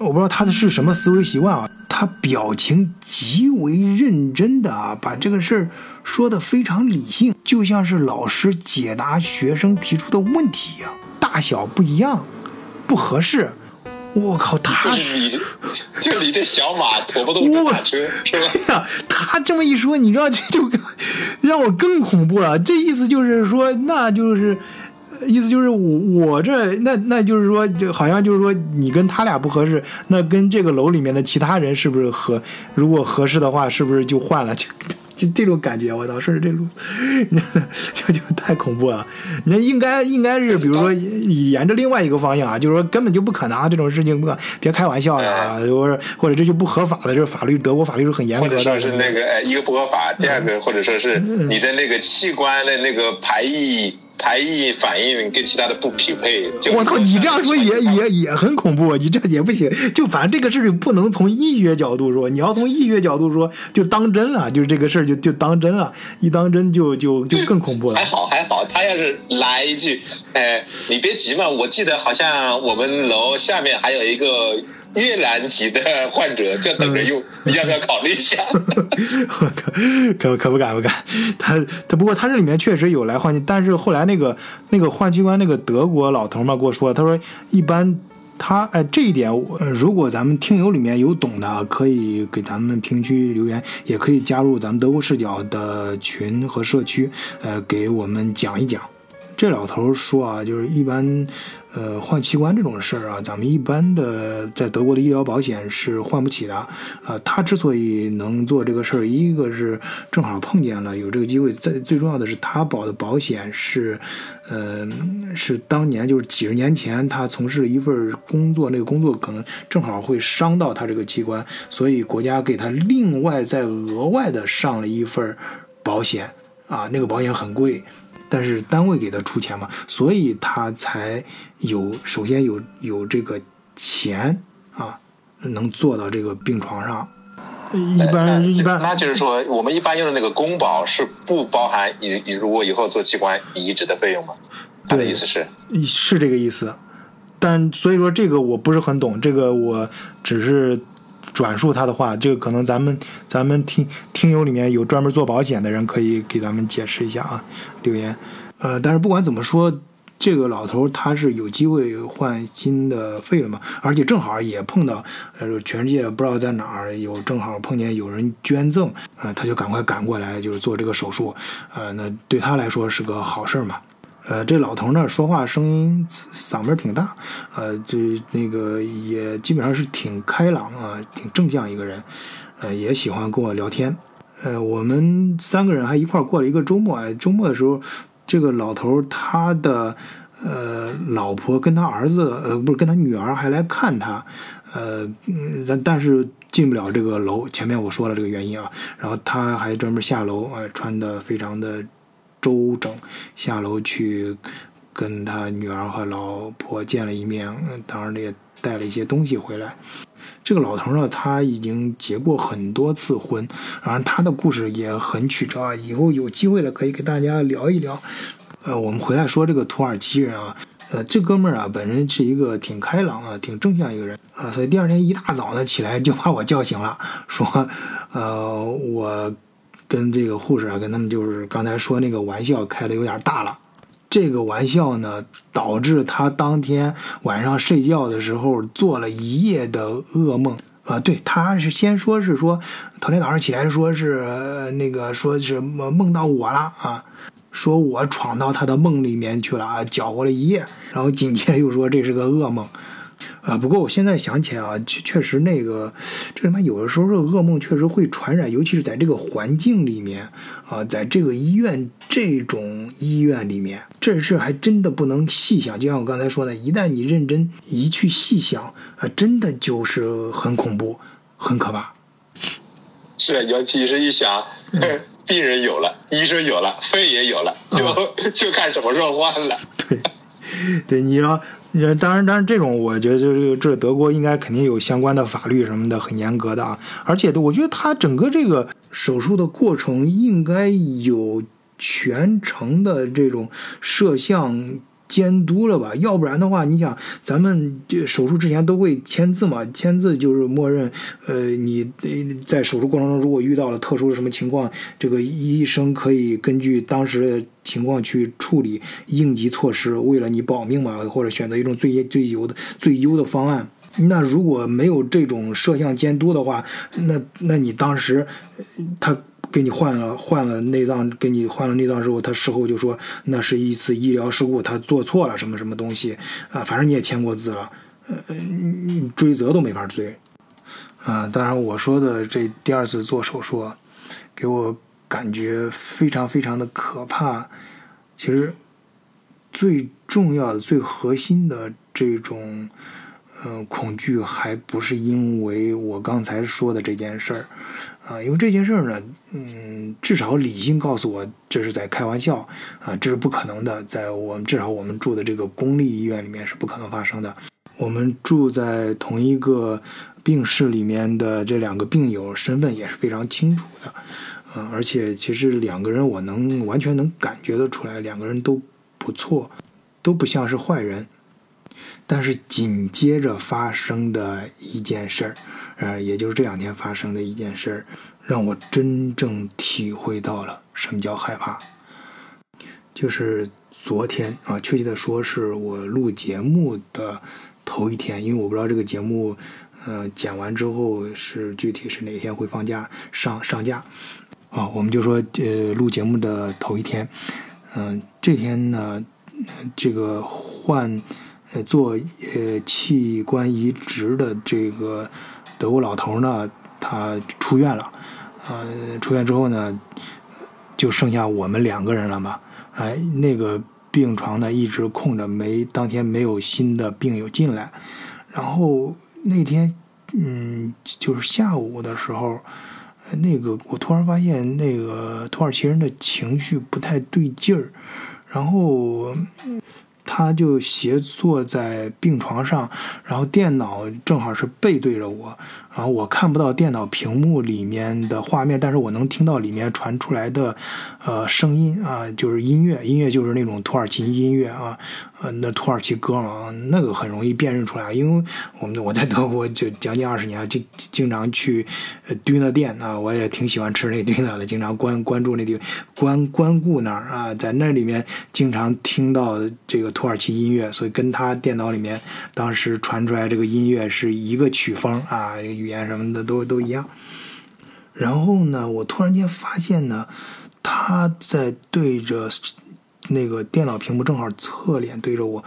我不知道他的是什么思维习惯啊。他表情极为认真的啊，把这个事儿说的非常理性，就像是老师解答学生提出的问题一样，大小不一样，不合适。我靠，他是就 你这小马驮不动大车，是吧？对 呀，他这么一说，你知道这就让我更恐怖了。这意思就是说，那就是。意思就是我我这那那就是说，就好像就是说你跟他俩不合适，那跟这个楼里面的其他人是不是合？如果合适的话，是不是就换了？就就这种感觉，我操，顺着这路，这就太恐怖了。那应该应该是，比如说沿着另外一个方向啊，就是说根本就不可能这种事情，不可别开玩笑了啊，或者或者这就不合法的，这法律德国法律是很严格的。或者说是那个一个不合法，第二个或者说是你的那个器官的那个排异。排异反应跟其他的不匹配，我操！你这样说也也也很恐怖，你这也不行。就反正这个事儿不能从医学角度说，你要从医学角度说，就当真了，就是这个事儿就就当真了，一当真就就就更恐怖了。还好还好，他要是来一句，哎，你别急嘛，我记得好像我们楼下面还有一个。越南籍的患者就等着用，你要不要考虑一下？可可不敢不敢。他他不过他这里面确实有来换，但是后来那个那个换器官那个德国老头嘛跟我说，他说一般他哎这一点，如果咱们听友里面有懂的，可以给咱们评区留言，也可以加入咱们德国视角的群和社区，呃，给我们讲一讲。这老头说啊，就是一般。呃，换器官这种事儿啊，咱们一般的在德国的医疗保险是换不起的。呃，他之所以能做这个事儿，一个是正好碰见了有这个机会，最最重要的是他保的保险是，呃，是当年就是几十年前他从事一份工作，那个工作可能正好会伤到他这个器官，所以国家给他另外再额外的上了一份保险啊，那个保险很贵。但是单位给他出钱嘛，所以他才有首先有有这个钱啊，能坐到这个病床上。一般一般，那就是说，我们一般用的那个公保是不包含你你如果以后做器官移植的费用吗？他的意思是是这个意思，但所以说这个我不是很懂，这个我只是转述他的话，这个可能咱们咱们听听友里面有专门做保险的人可以给咱们解释一下啊，留言。呃，但是不管怎么说。这个老头他是有机会换新的肺了嘛？而且正好也碰到，呃，全世界不知道在哪儿有正好碰见有人捐赠，啊，他就赶快赶过来，就是做这个手术，呃，那对他来说是个好事嘛。呃，这老头呢说话声音嗓门挺大，呃，这那个也基本上是挺开朗啊，挺正向一个人，呃，也喜欢跟我聊天。呃，我们三个人还一块儿过了一个周末，哎，周末的时候。这个老头他的呃老婆跟他儿子呃不是跟他女儿还来看他，呃但但是进不了这个楼。前面我说了这个原因啊，然后他还专门下楼啊，穿的非常的周整，下楼去跟他女儿和老婆见了一面，当然也带了一些东西回来。这个老头呢，他已经结过很多次婚，然后他的故事也很曲折啊。以后有机会了，可以给大家聊一聊。呃，我们回来说这个土耳其人啊，呃，这哥们儿啊，本身是一个挺开朗啊、挺正向一个人啊，所以第二天一大早呢起来就把我叫醒了，说，呃，我跟这个护士啊，跟他们就是刚才说那个玩笑开的有点大了。这个玩笑呢，导致他当天晚上睡觉的时候做了一夜的噩梦啊！对，他是先说是说，头天早上起来说是那个说是梦梦到我了啊，说我闯到他的梦里面去了啊，搅和了一夜，然后紧接着又说这是个噩梦。啊，不过我现在想起来啊，确确实那个，这他妈有的时候这噩梦确实会传染，尤其是在这个环境里面啊，在这个医院这种医院里面，这事还真的不能细想。就像我刚才说的，一旦你认真一去细想啊，真的就是很恐怖、很可怕。是，尤其是一想，病人有了，医生有了，肺也有了，就 就看什么时候换了。对，对，你要。呃，当然，当然，这种我觉得这这德国应该肯定有相关的法律什么的，很严格的啊。而且，我觉得他整个这个手术的过程应该有全程的这种摄像。监督了吧，要不然的话，你想，咱们这手术之前都会签字嘛？签字就是默认，呃，你在手术过程中如果遇到了特殊的什么情况，这个医生可以根据当时的情况去处理应急措施，为了你保命嘛，或者选择一种最最优的最优的方案。那如果没有这种摄像监督的话，那那你当时他。给你换了换了内脏，给你换了内脏之后，他事后就说那是一次医疗事故，他做错了什么什么东西啊？反正你也签过字了，呃，追责都没法追啊。当然，我说的这第二次做手术，给我感觉非常非常的可怕。其实最重要的、最核心的这种嗯恐惧，还不是因为我刚才说的这件事儿。啊，因为这件事儿呢，嗯，至少理性告诉我这是在开玩笑，啊，这是不可能的，在我们至少我们住的这个公立医院里面是不可能发生的。我们住在同一个病室里面的这两个病友身份也是非常清楚的，啊，而且其实两个人我能完全能感觉得出来，两个人都不错，都不像是坏人。但是紧接着发生的一件事儿，呃，也就是这两天发生的一件事儿，让我真正体会到了什么叫害怕。就是昨天啊，确切的说是我录节目的头一天，因为我不知道这个节目，呃，剪完之后是具体是哪天会放假上上架。啊，我们就说呃，录节目的头一天，嗯，这天呢，这个换。呃，做呃器官移植的这个德国老头呢，他出院了，呃，出院之后呢，就剩下我们两个人了嘛。哎，那个病床呢一直空着，没当天没有新的病友进来。然后那天，嗯，就是下午的时候，那个我突然发现那个土耳其人的情绪不太对劲儿。然后。他就斜坐在病床上，然后电脑正好是背对着我，然后我看不到电脑屏幕里面的画面，但是我能听到里面传出来的，呃，声音啊，就是音乐，音乐就是那种土耳其音乐啊，呃，那土耳其歌嘛，那个很容易辨认出来，因为我们我在德国就将近二十年，经经常去呃堆那店啊，我也挺喜欢吃那堆那的，经常关关注那地关关顾那儿啊，在那里面经常听到这个。土耳其音乐，所以跟他电脑里面当时传出来这个音乐是一个曲风啊，语言什么的都都一样。然后呢，我突然间发现呢，他在对着那个电脑屏幕正好侧脸对着我，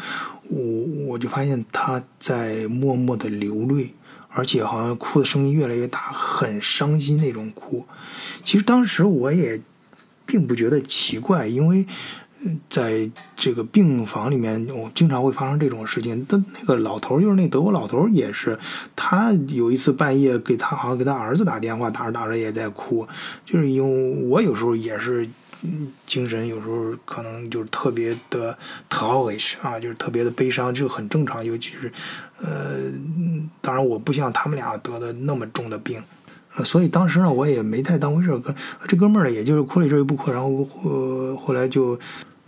我我就发现他在默默的流泪，而且好像哭的声音越来越大，很伤心那种哭。其实当时我也并不觉得奇怪，因为。在这个病房里面，我经常会发生这种事情。但那个老头就是那德国老头也是，他有一次半夜给他好像给他儿子打电话，打着打着也在哭。就是因为我有时候也是，精神有时候可能就是特别的 t r a 啊，就是特别的悲伤，就很正常。尤其是，呃，当然我不像他们俩得的那么重的病，所以当时呢我也没太当回事儿。这哥们儿呢，也就是哭了一阵又不哭，然后后后来就。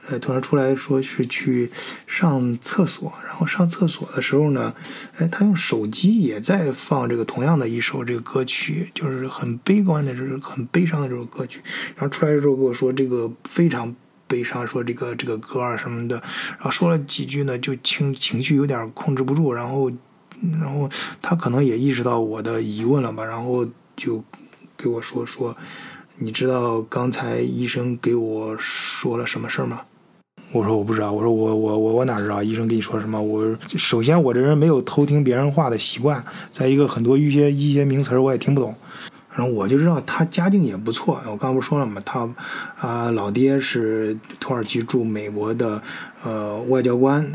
呃，突然出来说是去上厕所，然后上厕所的时候呢，哎，他用手机也在放这个同样的一首这个歌曲，就是很悲观的，就是很悲伤的这首歌曲。然后出来之后跟我说这个非常悲伤，说这个这个歌啊什么的，然后说了几句呢，就情情绪有点控制不住，然后然后他可能也意识到我的疑问了吧，然后就给我说说，你知道刚才医生给我说了什么事吗？我说我不知道，我说我我我我哪知道医生跟你说什么？我首先我这人没有偷听别人话的习惯，再一个很多一些一些名词我也听不懂，然后我就知道他家境也不错。我刚不说了吗？他啊老爹是土耳其驻美国的呃外交官。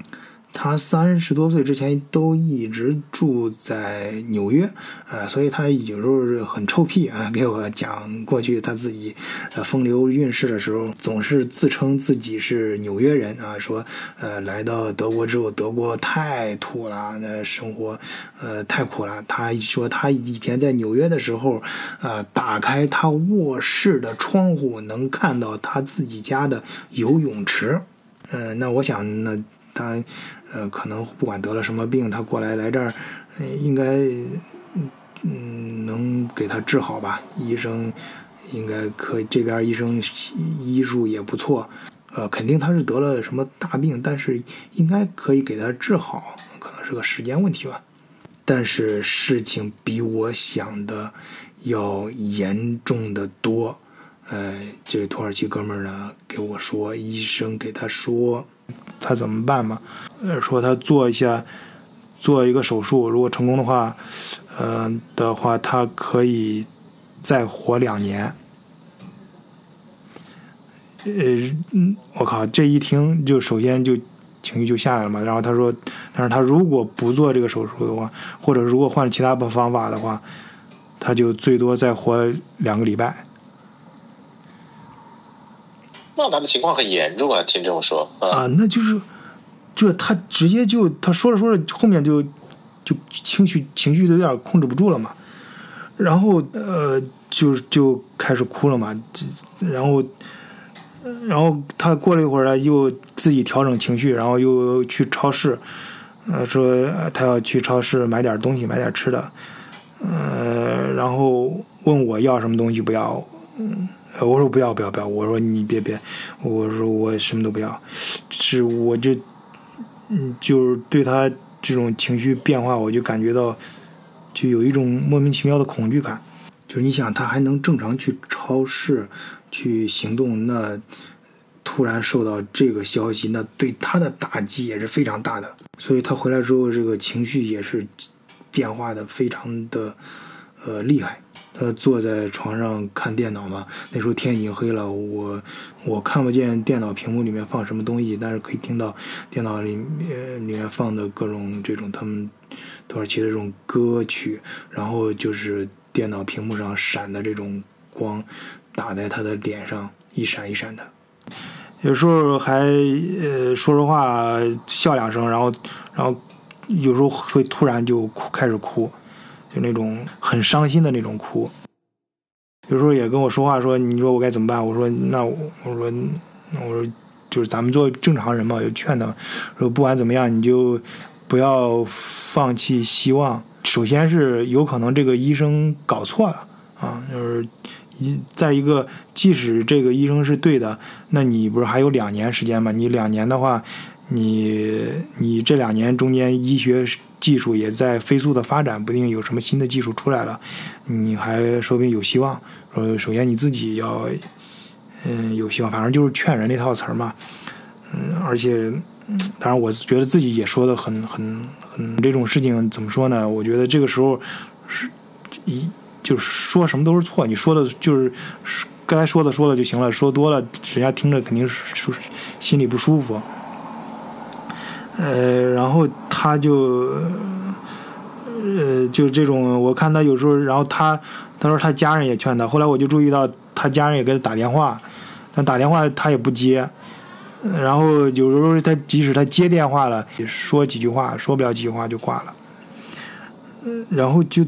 他三十多岁之前都一直住在纽约，呃，所以他有时候很臭屁啊，给我讲过去他自己呃风流韵事的时候，总是自称自己是纽约人啊，说呃来到德国之后，德国太土了，那生活呃太苦了。他说他以前在纽约的时候，呃，打开他卧室的窗户能看到他自己家的游泳池，嗯，那我想那他。呃，可能不管得了什么病，他过来来这儿，应该嗯能给他治好吧？医生应该可以，这边医生医术也不错，呃，肯定他是得了什么大病，但是应该可以给他治好，可能是个时间问题吧。但是事情比我想的要严重的多。呃，这个土耳其哥们儿呢，给我说，医生给他说。他怎么办嘛？呃，说他做一下，做一个手术，如果成功的话，呃的话，他可以再活两年。呃，嗯，我靠，这一听就首先就情绪就下来了嘛。然后他说，但是他如果不做这个手术的话，或者如果换其他的方法的话，他就最多再活两个礼拜。那的情况很严重啊！听这么说啊，那就是，就他直接就他说着说着，后面就就情绪情绪都有点控制不住了嘛，然后呃，就就开始哭了嘛，然后然后他过了一会儿，又自己调整情绪，然后又去超市，呃，说他要去超市买点东西，买点吃的，呃，然后问我要什么东西不要，嗯。呃，我说不要不要不要，我说你别别，我说我什么都不要，是我就，嗯，就是对他这种情绪变化，我就感觉到，就有一种莫名其妙的恐惧感。就是你想，他还能正常去超市去行动，那突然受到这个消息，那对他的打击也是非常大的。所以他回来之后，这个情绪也是变化的非常的呃厉害。他坐在床上看电脑嘛，那时候天已经黑了，我我看不见电脑屏幕里面放什么东西，但是可以听到电脑里面里面放的各种这种他们土耳其的这种歌曲，然后就是电脑屏幕上闪的这种光，打在他的脸上一闪一闪的。有时候还呃说说话笑两声，然后然后有时候会突然就哭开始哭，就那种很伤心的那种哭。有时候也跟我说话说，你说我该怎么办？我说那我说我说就是咱们做正常人嘛，就劝他说不管怎么样你就不要放弃希望。首先是有可能这个医生搞错了啊，就是一再一个，即使这个医生是对的，那你不是还有两年时间吗？你两年的话，你你这两年中间医学技术也在飞速的发展，不定有什么新的技术出来了，你还说不定有希望。说首先你自己要嗯有希望，反正就是劝人那套词儿嘛，嗯，而且当然我觉得自己也说的很很。很，这种事情怎么说呢？我觉得这个时候是一就是说什么都是错。你说的就是该说的说了就行了，说多了人家听着肯定是心里不舒服。呃，然后他就呃就这种，我看他有时候，然后他他说他家人也劝他，后来我就注意到他家人也给他打电话，但打电话他也不接。然后有时候他即使他接电话了，也说几句话，说不了几句话就挂了。然后就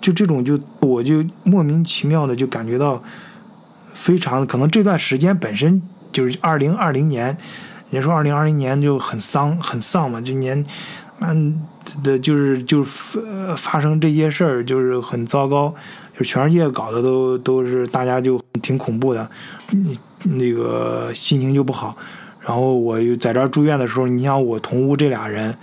就这种就我就莫名其妙的就感觉到非常可能这段时间本身就是二零二零年，你说二零二一年就很丧很丧嘛，这年嗯的就是就是发生这些事儿就是很糟糕，就全世界搞的都都是大家就挺恐怖的，你那个心情就不好。然后我又在这儿住院的时候，你想我同屋这俩人，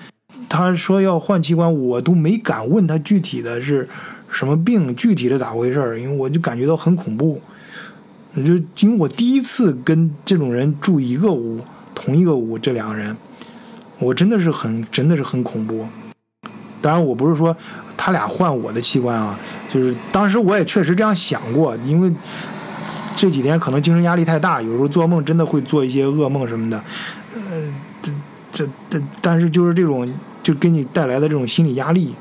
他说要换器官，我都没敢问他具体的是什么病，具体的咋回事儿，因为我就感觉到很恐怖。就因为我第一次跟这种人住一个屋，同一个屋，这两个人，我真的是很真的是很恐怖。当然，我不是说他俩换我的器官啊，就是当时我也确实这样想过，因为。这几天可能精神压力太大，有时候做梦真的会做一些噩梦什么的，呃，这这这，但是就是这种就给你带来的这种心理压力，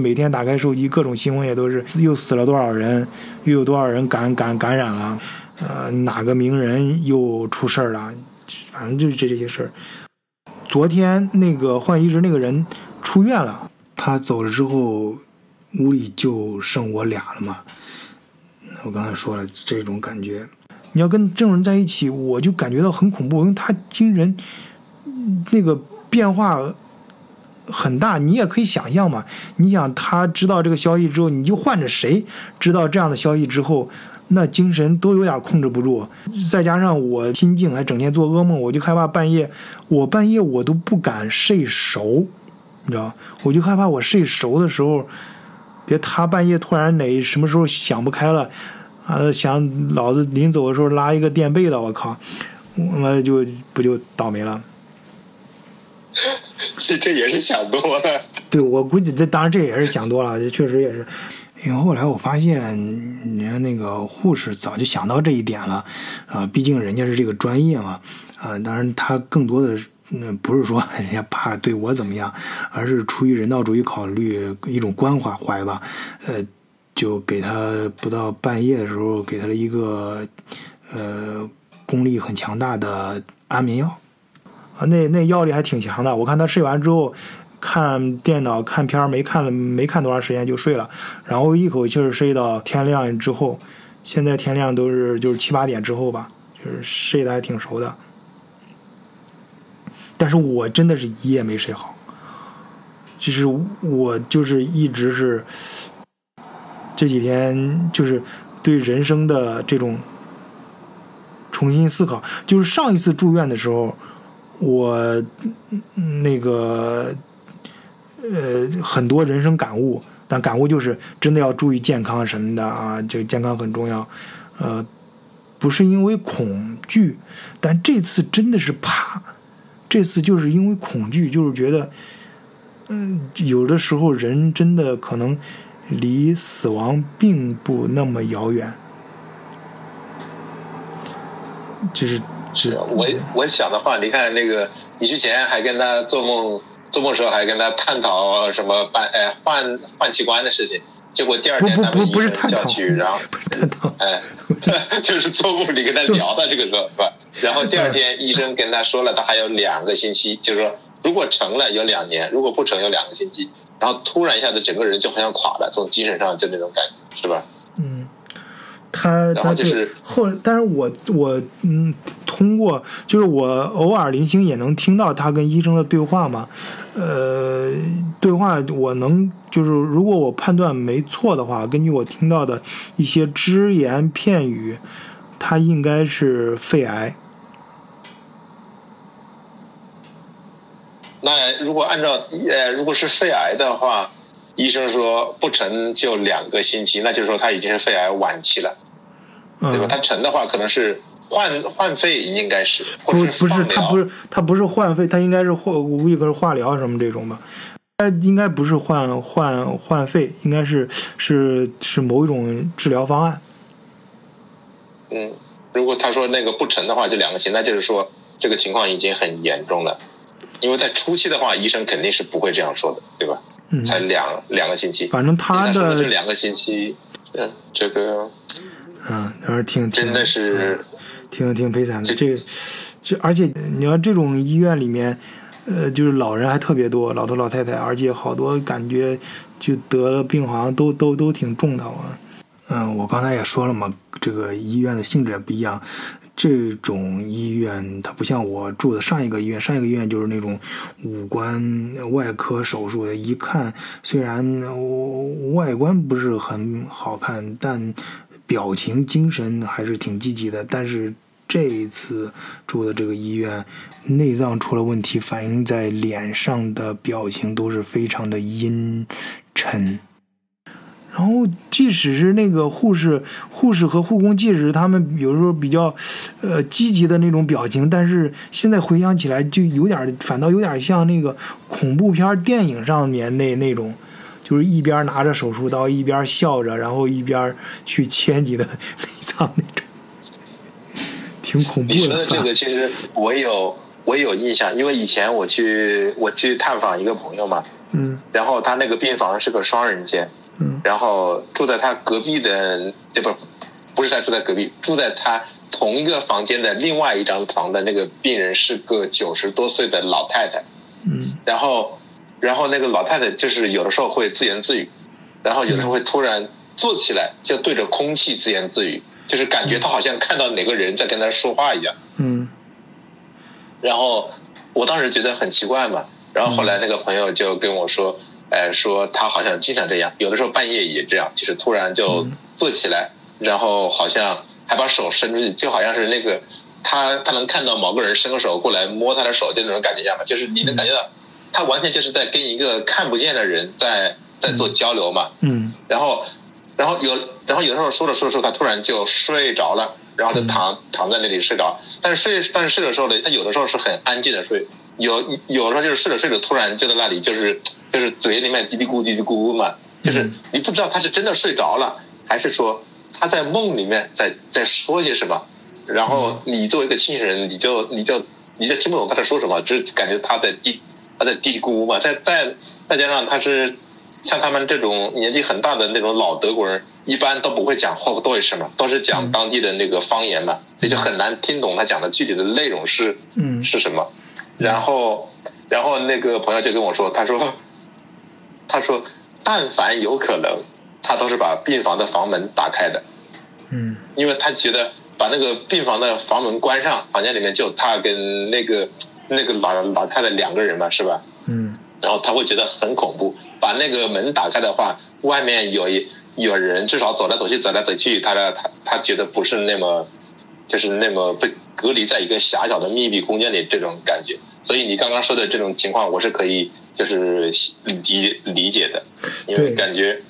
每天打开手机，各种新闻也都是又死了多少人，又有多少人感感感染了，呃，哪个名人又出事儿了，反正就是这这些事儿。昨天那个换移植那个人出院了，他走了之后，屋里就剩我俩了嘛。我刚才说了这种感觉，你要跟这种人在一起，我就感觉到很恐怖，因为他精神那个变化很大，你也可以想象嘛。你想他知道这个消息之后，你就换着谁知道这样的消息之后，那精神都有点控制不住。再加上我心境还整天做噩梦，我就害怕半夜，我半夜我都不敢睡熟，你知道，我就害怕我睡熟的时候。别他半夜突然哪什么时候想不开了，啊，想老子临走的时候拉一个垫背的，我靠，我就不就倒霉了。这 这也是想多了。对，我估计这当然这也是想多了，确实也是。因为后来我发现，人家那个护士早就想到这一点了，啊，毕竟人家是这个专业嘛，啊，当然他更多的。那不是说 人家怕对我怎么样，而是出于人道主义考虑，一种关怀怀吧。呃，就给他不到半夜的时候，给他了一个呃功力很强大的安眠药啊，那那药力还挺强的。我看他睡完之后，看电脑看片没看了没看多长时间就睡了，然后一口气儿睡到天亮之后。现在天亮都是就是七八点之后吧，就是睡得还挺熟的。但是我真的是一夜没睡好，其实我就是一直是这几天就是对人生的这种重新思考。就是上一次住院的时候，我那个呃很多人生感悟，但感悟就是真的要注意健康什么的啊，就健康很重要。呃，不是因为恐惧，但这次真的是怕。这次就是因为恐惧，就是觉得，嗯，有的时候人真的可能离死亡并不那么遥远。就是是我我想的话，你看那个，你之前还跟他做梦，做梦时候还跟他探讨什么办哎换换器官的事情，结果第二天他们医生叫去，然后哎，就是做梦里跟他聊到这个时候是吧？然后第二天医生跟他说了，他还有两个星期，就是说如果成了有两年，如果不成有两个星期。然后突然一下子整个人就好像垮了，从精神上就那种感觉，是吧？嗯，他他就是后，但是我我嗯，通过就是我偶尔零星也能听到他跟医生的对话嘛，呃，对话我能就是如果我判断没错的话，根据我听到的一些只言片语，他应该是肺癌。那如果按照呃，如果是肺癌的话，医生说不成就两个星期，那就是说他已经是肺癌晚期了，对吧？他成的话，可能是换换肺，应该是不不是他不是他不是换肺，他应该是换我估计是化疗什么这种吧？他应该不是换换换肺，应该是是是某一种治疗方案。嗯，如果他说那个不成的话，就两个星，那就是说这个情况已经很严重了。因为在初期的话，医生肯定是不会这样说的，对吧？嗯，才两两个星期，反正他的这两个星期，嗯，这个，嗯，还是挺真的是挺挺悲惨的。这个，这而且你要这种医院里面，呃，就是老人还特别多，老头老太太，而且好多感觉就得了病，好像都都都挺重的啊。嗯，我刚才也说了嘛，这个医院的性质也不一样。这种医院它不像我住的上一个医院，上一个医院就是那种五官外科手术的，一看虽然外观不是很好看，但表情精神还是挺积极的。但是这一次住的这个医院，内脏出了问题，反映在脸上的表情都是非常的阴沉。然后，即使是那个护士、护士和护工，即使他们有时候比较，呃，积极的那种表情，但是现在回想起来，就有点，反倒有点像那个恐怖片电影上面那那种，就是一边拿着手术刀，一边笑着，然后一边去切你的 内脏那种，挺恐怖的。你说的这个，其实我有我有印象，因为以前我去我去探访一个朋友嘛，嗯，然后他那个病房是个双人间。然后住在他隔壁的，这不，不是他住在隔壁，住在他同一个房间的另外一张床的那个病人是个九十多岁的老太太。嗯。然后，然后那个老太太就是有的时候会自言自语，然后有的时候会突然坐起来就对着空气自言自语，就是感觉她好像看到哪个人在跟她说话一样。嗯。然后我当时觉得很奇怪嘛，然后后来那个朋友就跟我说。哎，说他好像经常这样，有的时候半夜也这样，就是突然就坐起来，然后好像还把手伸出去，就好像是那个他他能看到某个人伸个手过来摸他的手，就那种感觉一样嘛，就是你能感觉到他完全就是在跟一个看不见的人在在做交流嘛。嗯。然后，然后有，然后有的时候说着说着说，他突然就睡着了，然后就躺躺在那里睡着。但是睡，但是睡的时候呢，他有的时候是很安静的睡，有有的时候就是睡着睡着突然就在那里就是。就是嘴里面嘀嘀咕嘀嘀咕咕嘛，就是你不知道他是真的睡着了，还是说他在梦里面在在说些什么，然后你作为一个清醒人，你就你就你就听不懂他在说什么，只是感觉他在嘀他在嘀嘀咕咕嘛。再再再加上他是像他们这种年纪很大的那种老德国人，一般都不会讲霍夫多什么，都是讲当地的那个方言嘛，所以就很难听懂他讲的具体的内容是嗯是什么。然后然后那个朋友就跟我说，他说。他说：“但凡有可能，他都是把病房的房门打开的，嗯，因为他觉得把那个病房的房门关上，房间里面就他跟那个那个老老太太两个人嘛，是吧？嗯，然后他会觉得很恐怖。把那个门打开的话，外面有一有人至少走来走去，走来走去，他的他他觉得不是那么，就是那么被隔离在一个狭小的密闭空间里这种感觉。所以你刚刚说的这种情况，我是可以。”就是理理解的，因为感觉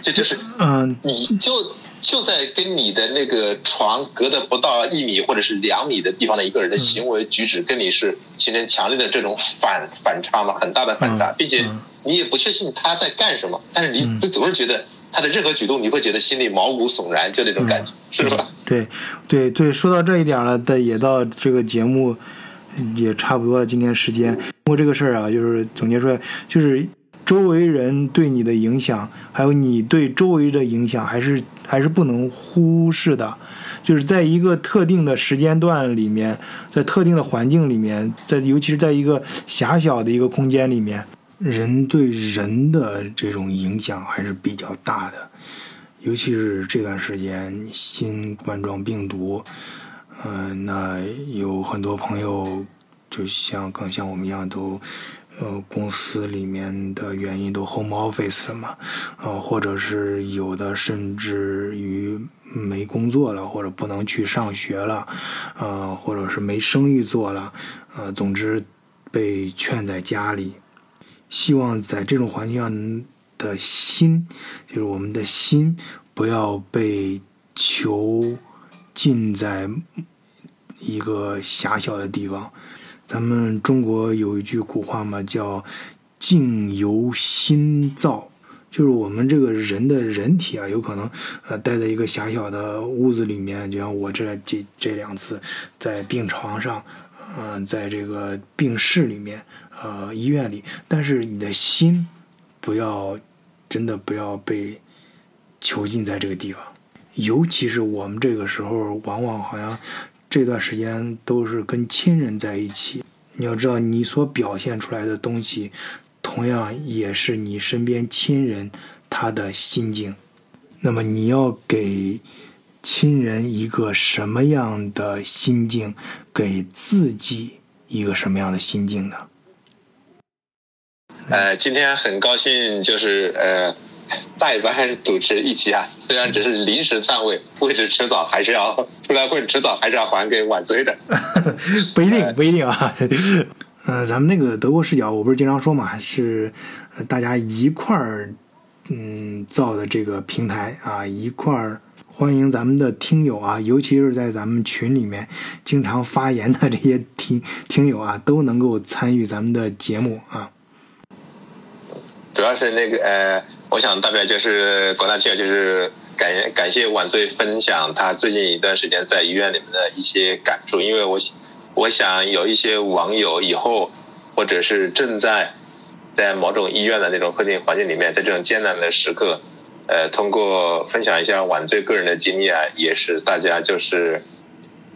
这就是嗯，你就就在跟你的那个床隔的不到一米或者是两米的地方的一个人的行为举止，跟你是形成强烈的这种反反差嘛，很大的反差，并且你也不确信他在干什么，但是你总是觉得他的任何举动，你会觉得心里毛骨悚然，就那种感觉，是吧？对对对，说到这一点了，的也到这个节目。也差不多了，今天时间通过这个事儿啊，就是总结出来，就是周围人对你的影响，还有你对周围的影响，还是还是不能忽视的。就是在一个特定的时间段里面，在特定的环境里面，在尤其是在一个狭小的一个空间里面，人对人的这种影响还是比较大的。尤其是这段时间新冠状病毒，嗯，那有很多朋友就像更像我们一样都。呃，公司里面的原因都 home office 了嘛，呃，或者是有的甚至于没工作了，或者不能去上学了，呃，或者是没生意做了，呃，总之被劝在家里。希望在这种环境下的心，就是我们的心，不要被囚禁在一个狭小的地方。咱们中国有一句古话嘛，叫“境由心造”，就是我们这个人的人体啊，有可能呃待在一个狭小的屋子里面，就像我这这这两次在病床上，嗯，在这个病室里面，呃，医院里，但是你的心不要真的不要被囚禁在这个地方，尤其是我们这个时候，往往好像。这段时间都是跟亲人在一起，你要知道，你所表现出来的东西，同样也是你身边亲人他的心境。那么你要给亲人一个什么样的心境，给自己一个什么样的心境呢？呃，今天很高兴，就是呃。代班主持一期啊，虽然只是临时篡位，位置迟早还是要出来混，迟早还是要还给晚追的。不一定，不一定啊。呃，咱们那个德国视角，我不是经常说嘛，是大家一块儿嗯造的这个平台啊，一块儿欢迎咱们的听友啊，尤其是在咱们群里面经常发言的这些听听友啊，都能够参与咱们的节目啊。主要是那个呃。我想代表就是广大听友，就是感感谢晚醉分享他最近一段时间在医院里面的一些感触，因为我我想有一些网友以后或者是正在在某种医院的那种特定环境里面，在这种艰难的时刻，呃，通过分享一下晚醉个人的经历啊，也是大家就是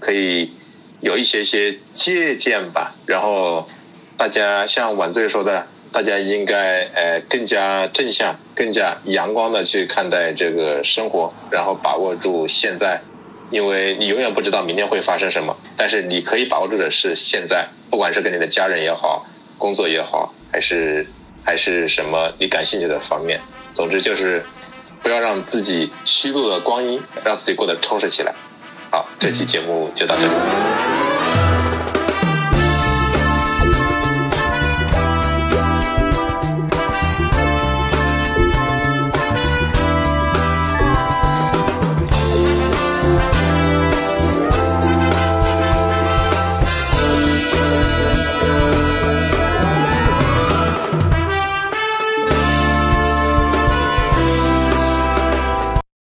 可以有一些些借鉴吧。然后大家像晚醉说的。大家应该呃更加正向、更加阳光的去看待这个生活，然后把握住现在，因为你永远不知道明天会发生什么。但是你可以把握住的是现在，不管是跟你的家人也好，工作也好，还是还是什么你感兴趣的方面，总之就是不要让自己虚度了光阴，让自己过得充实起来。好，这期节目就到这里。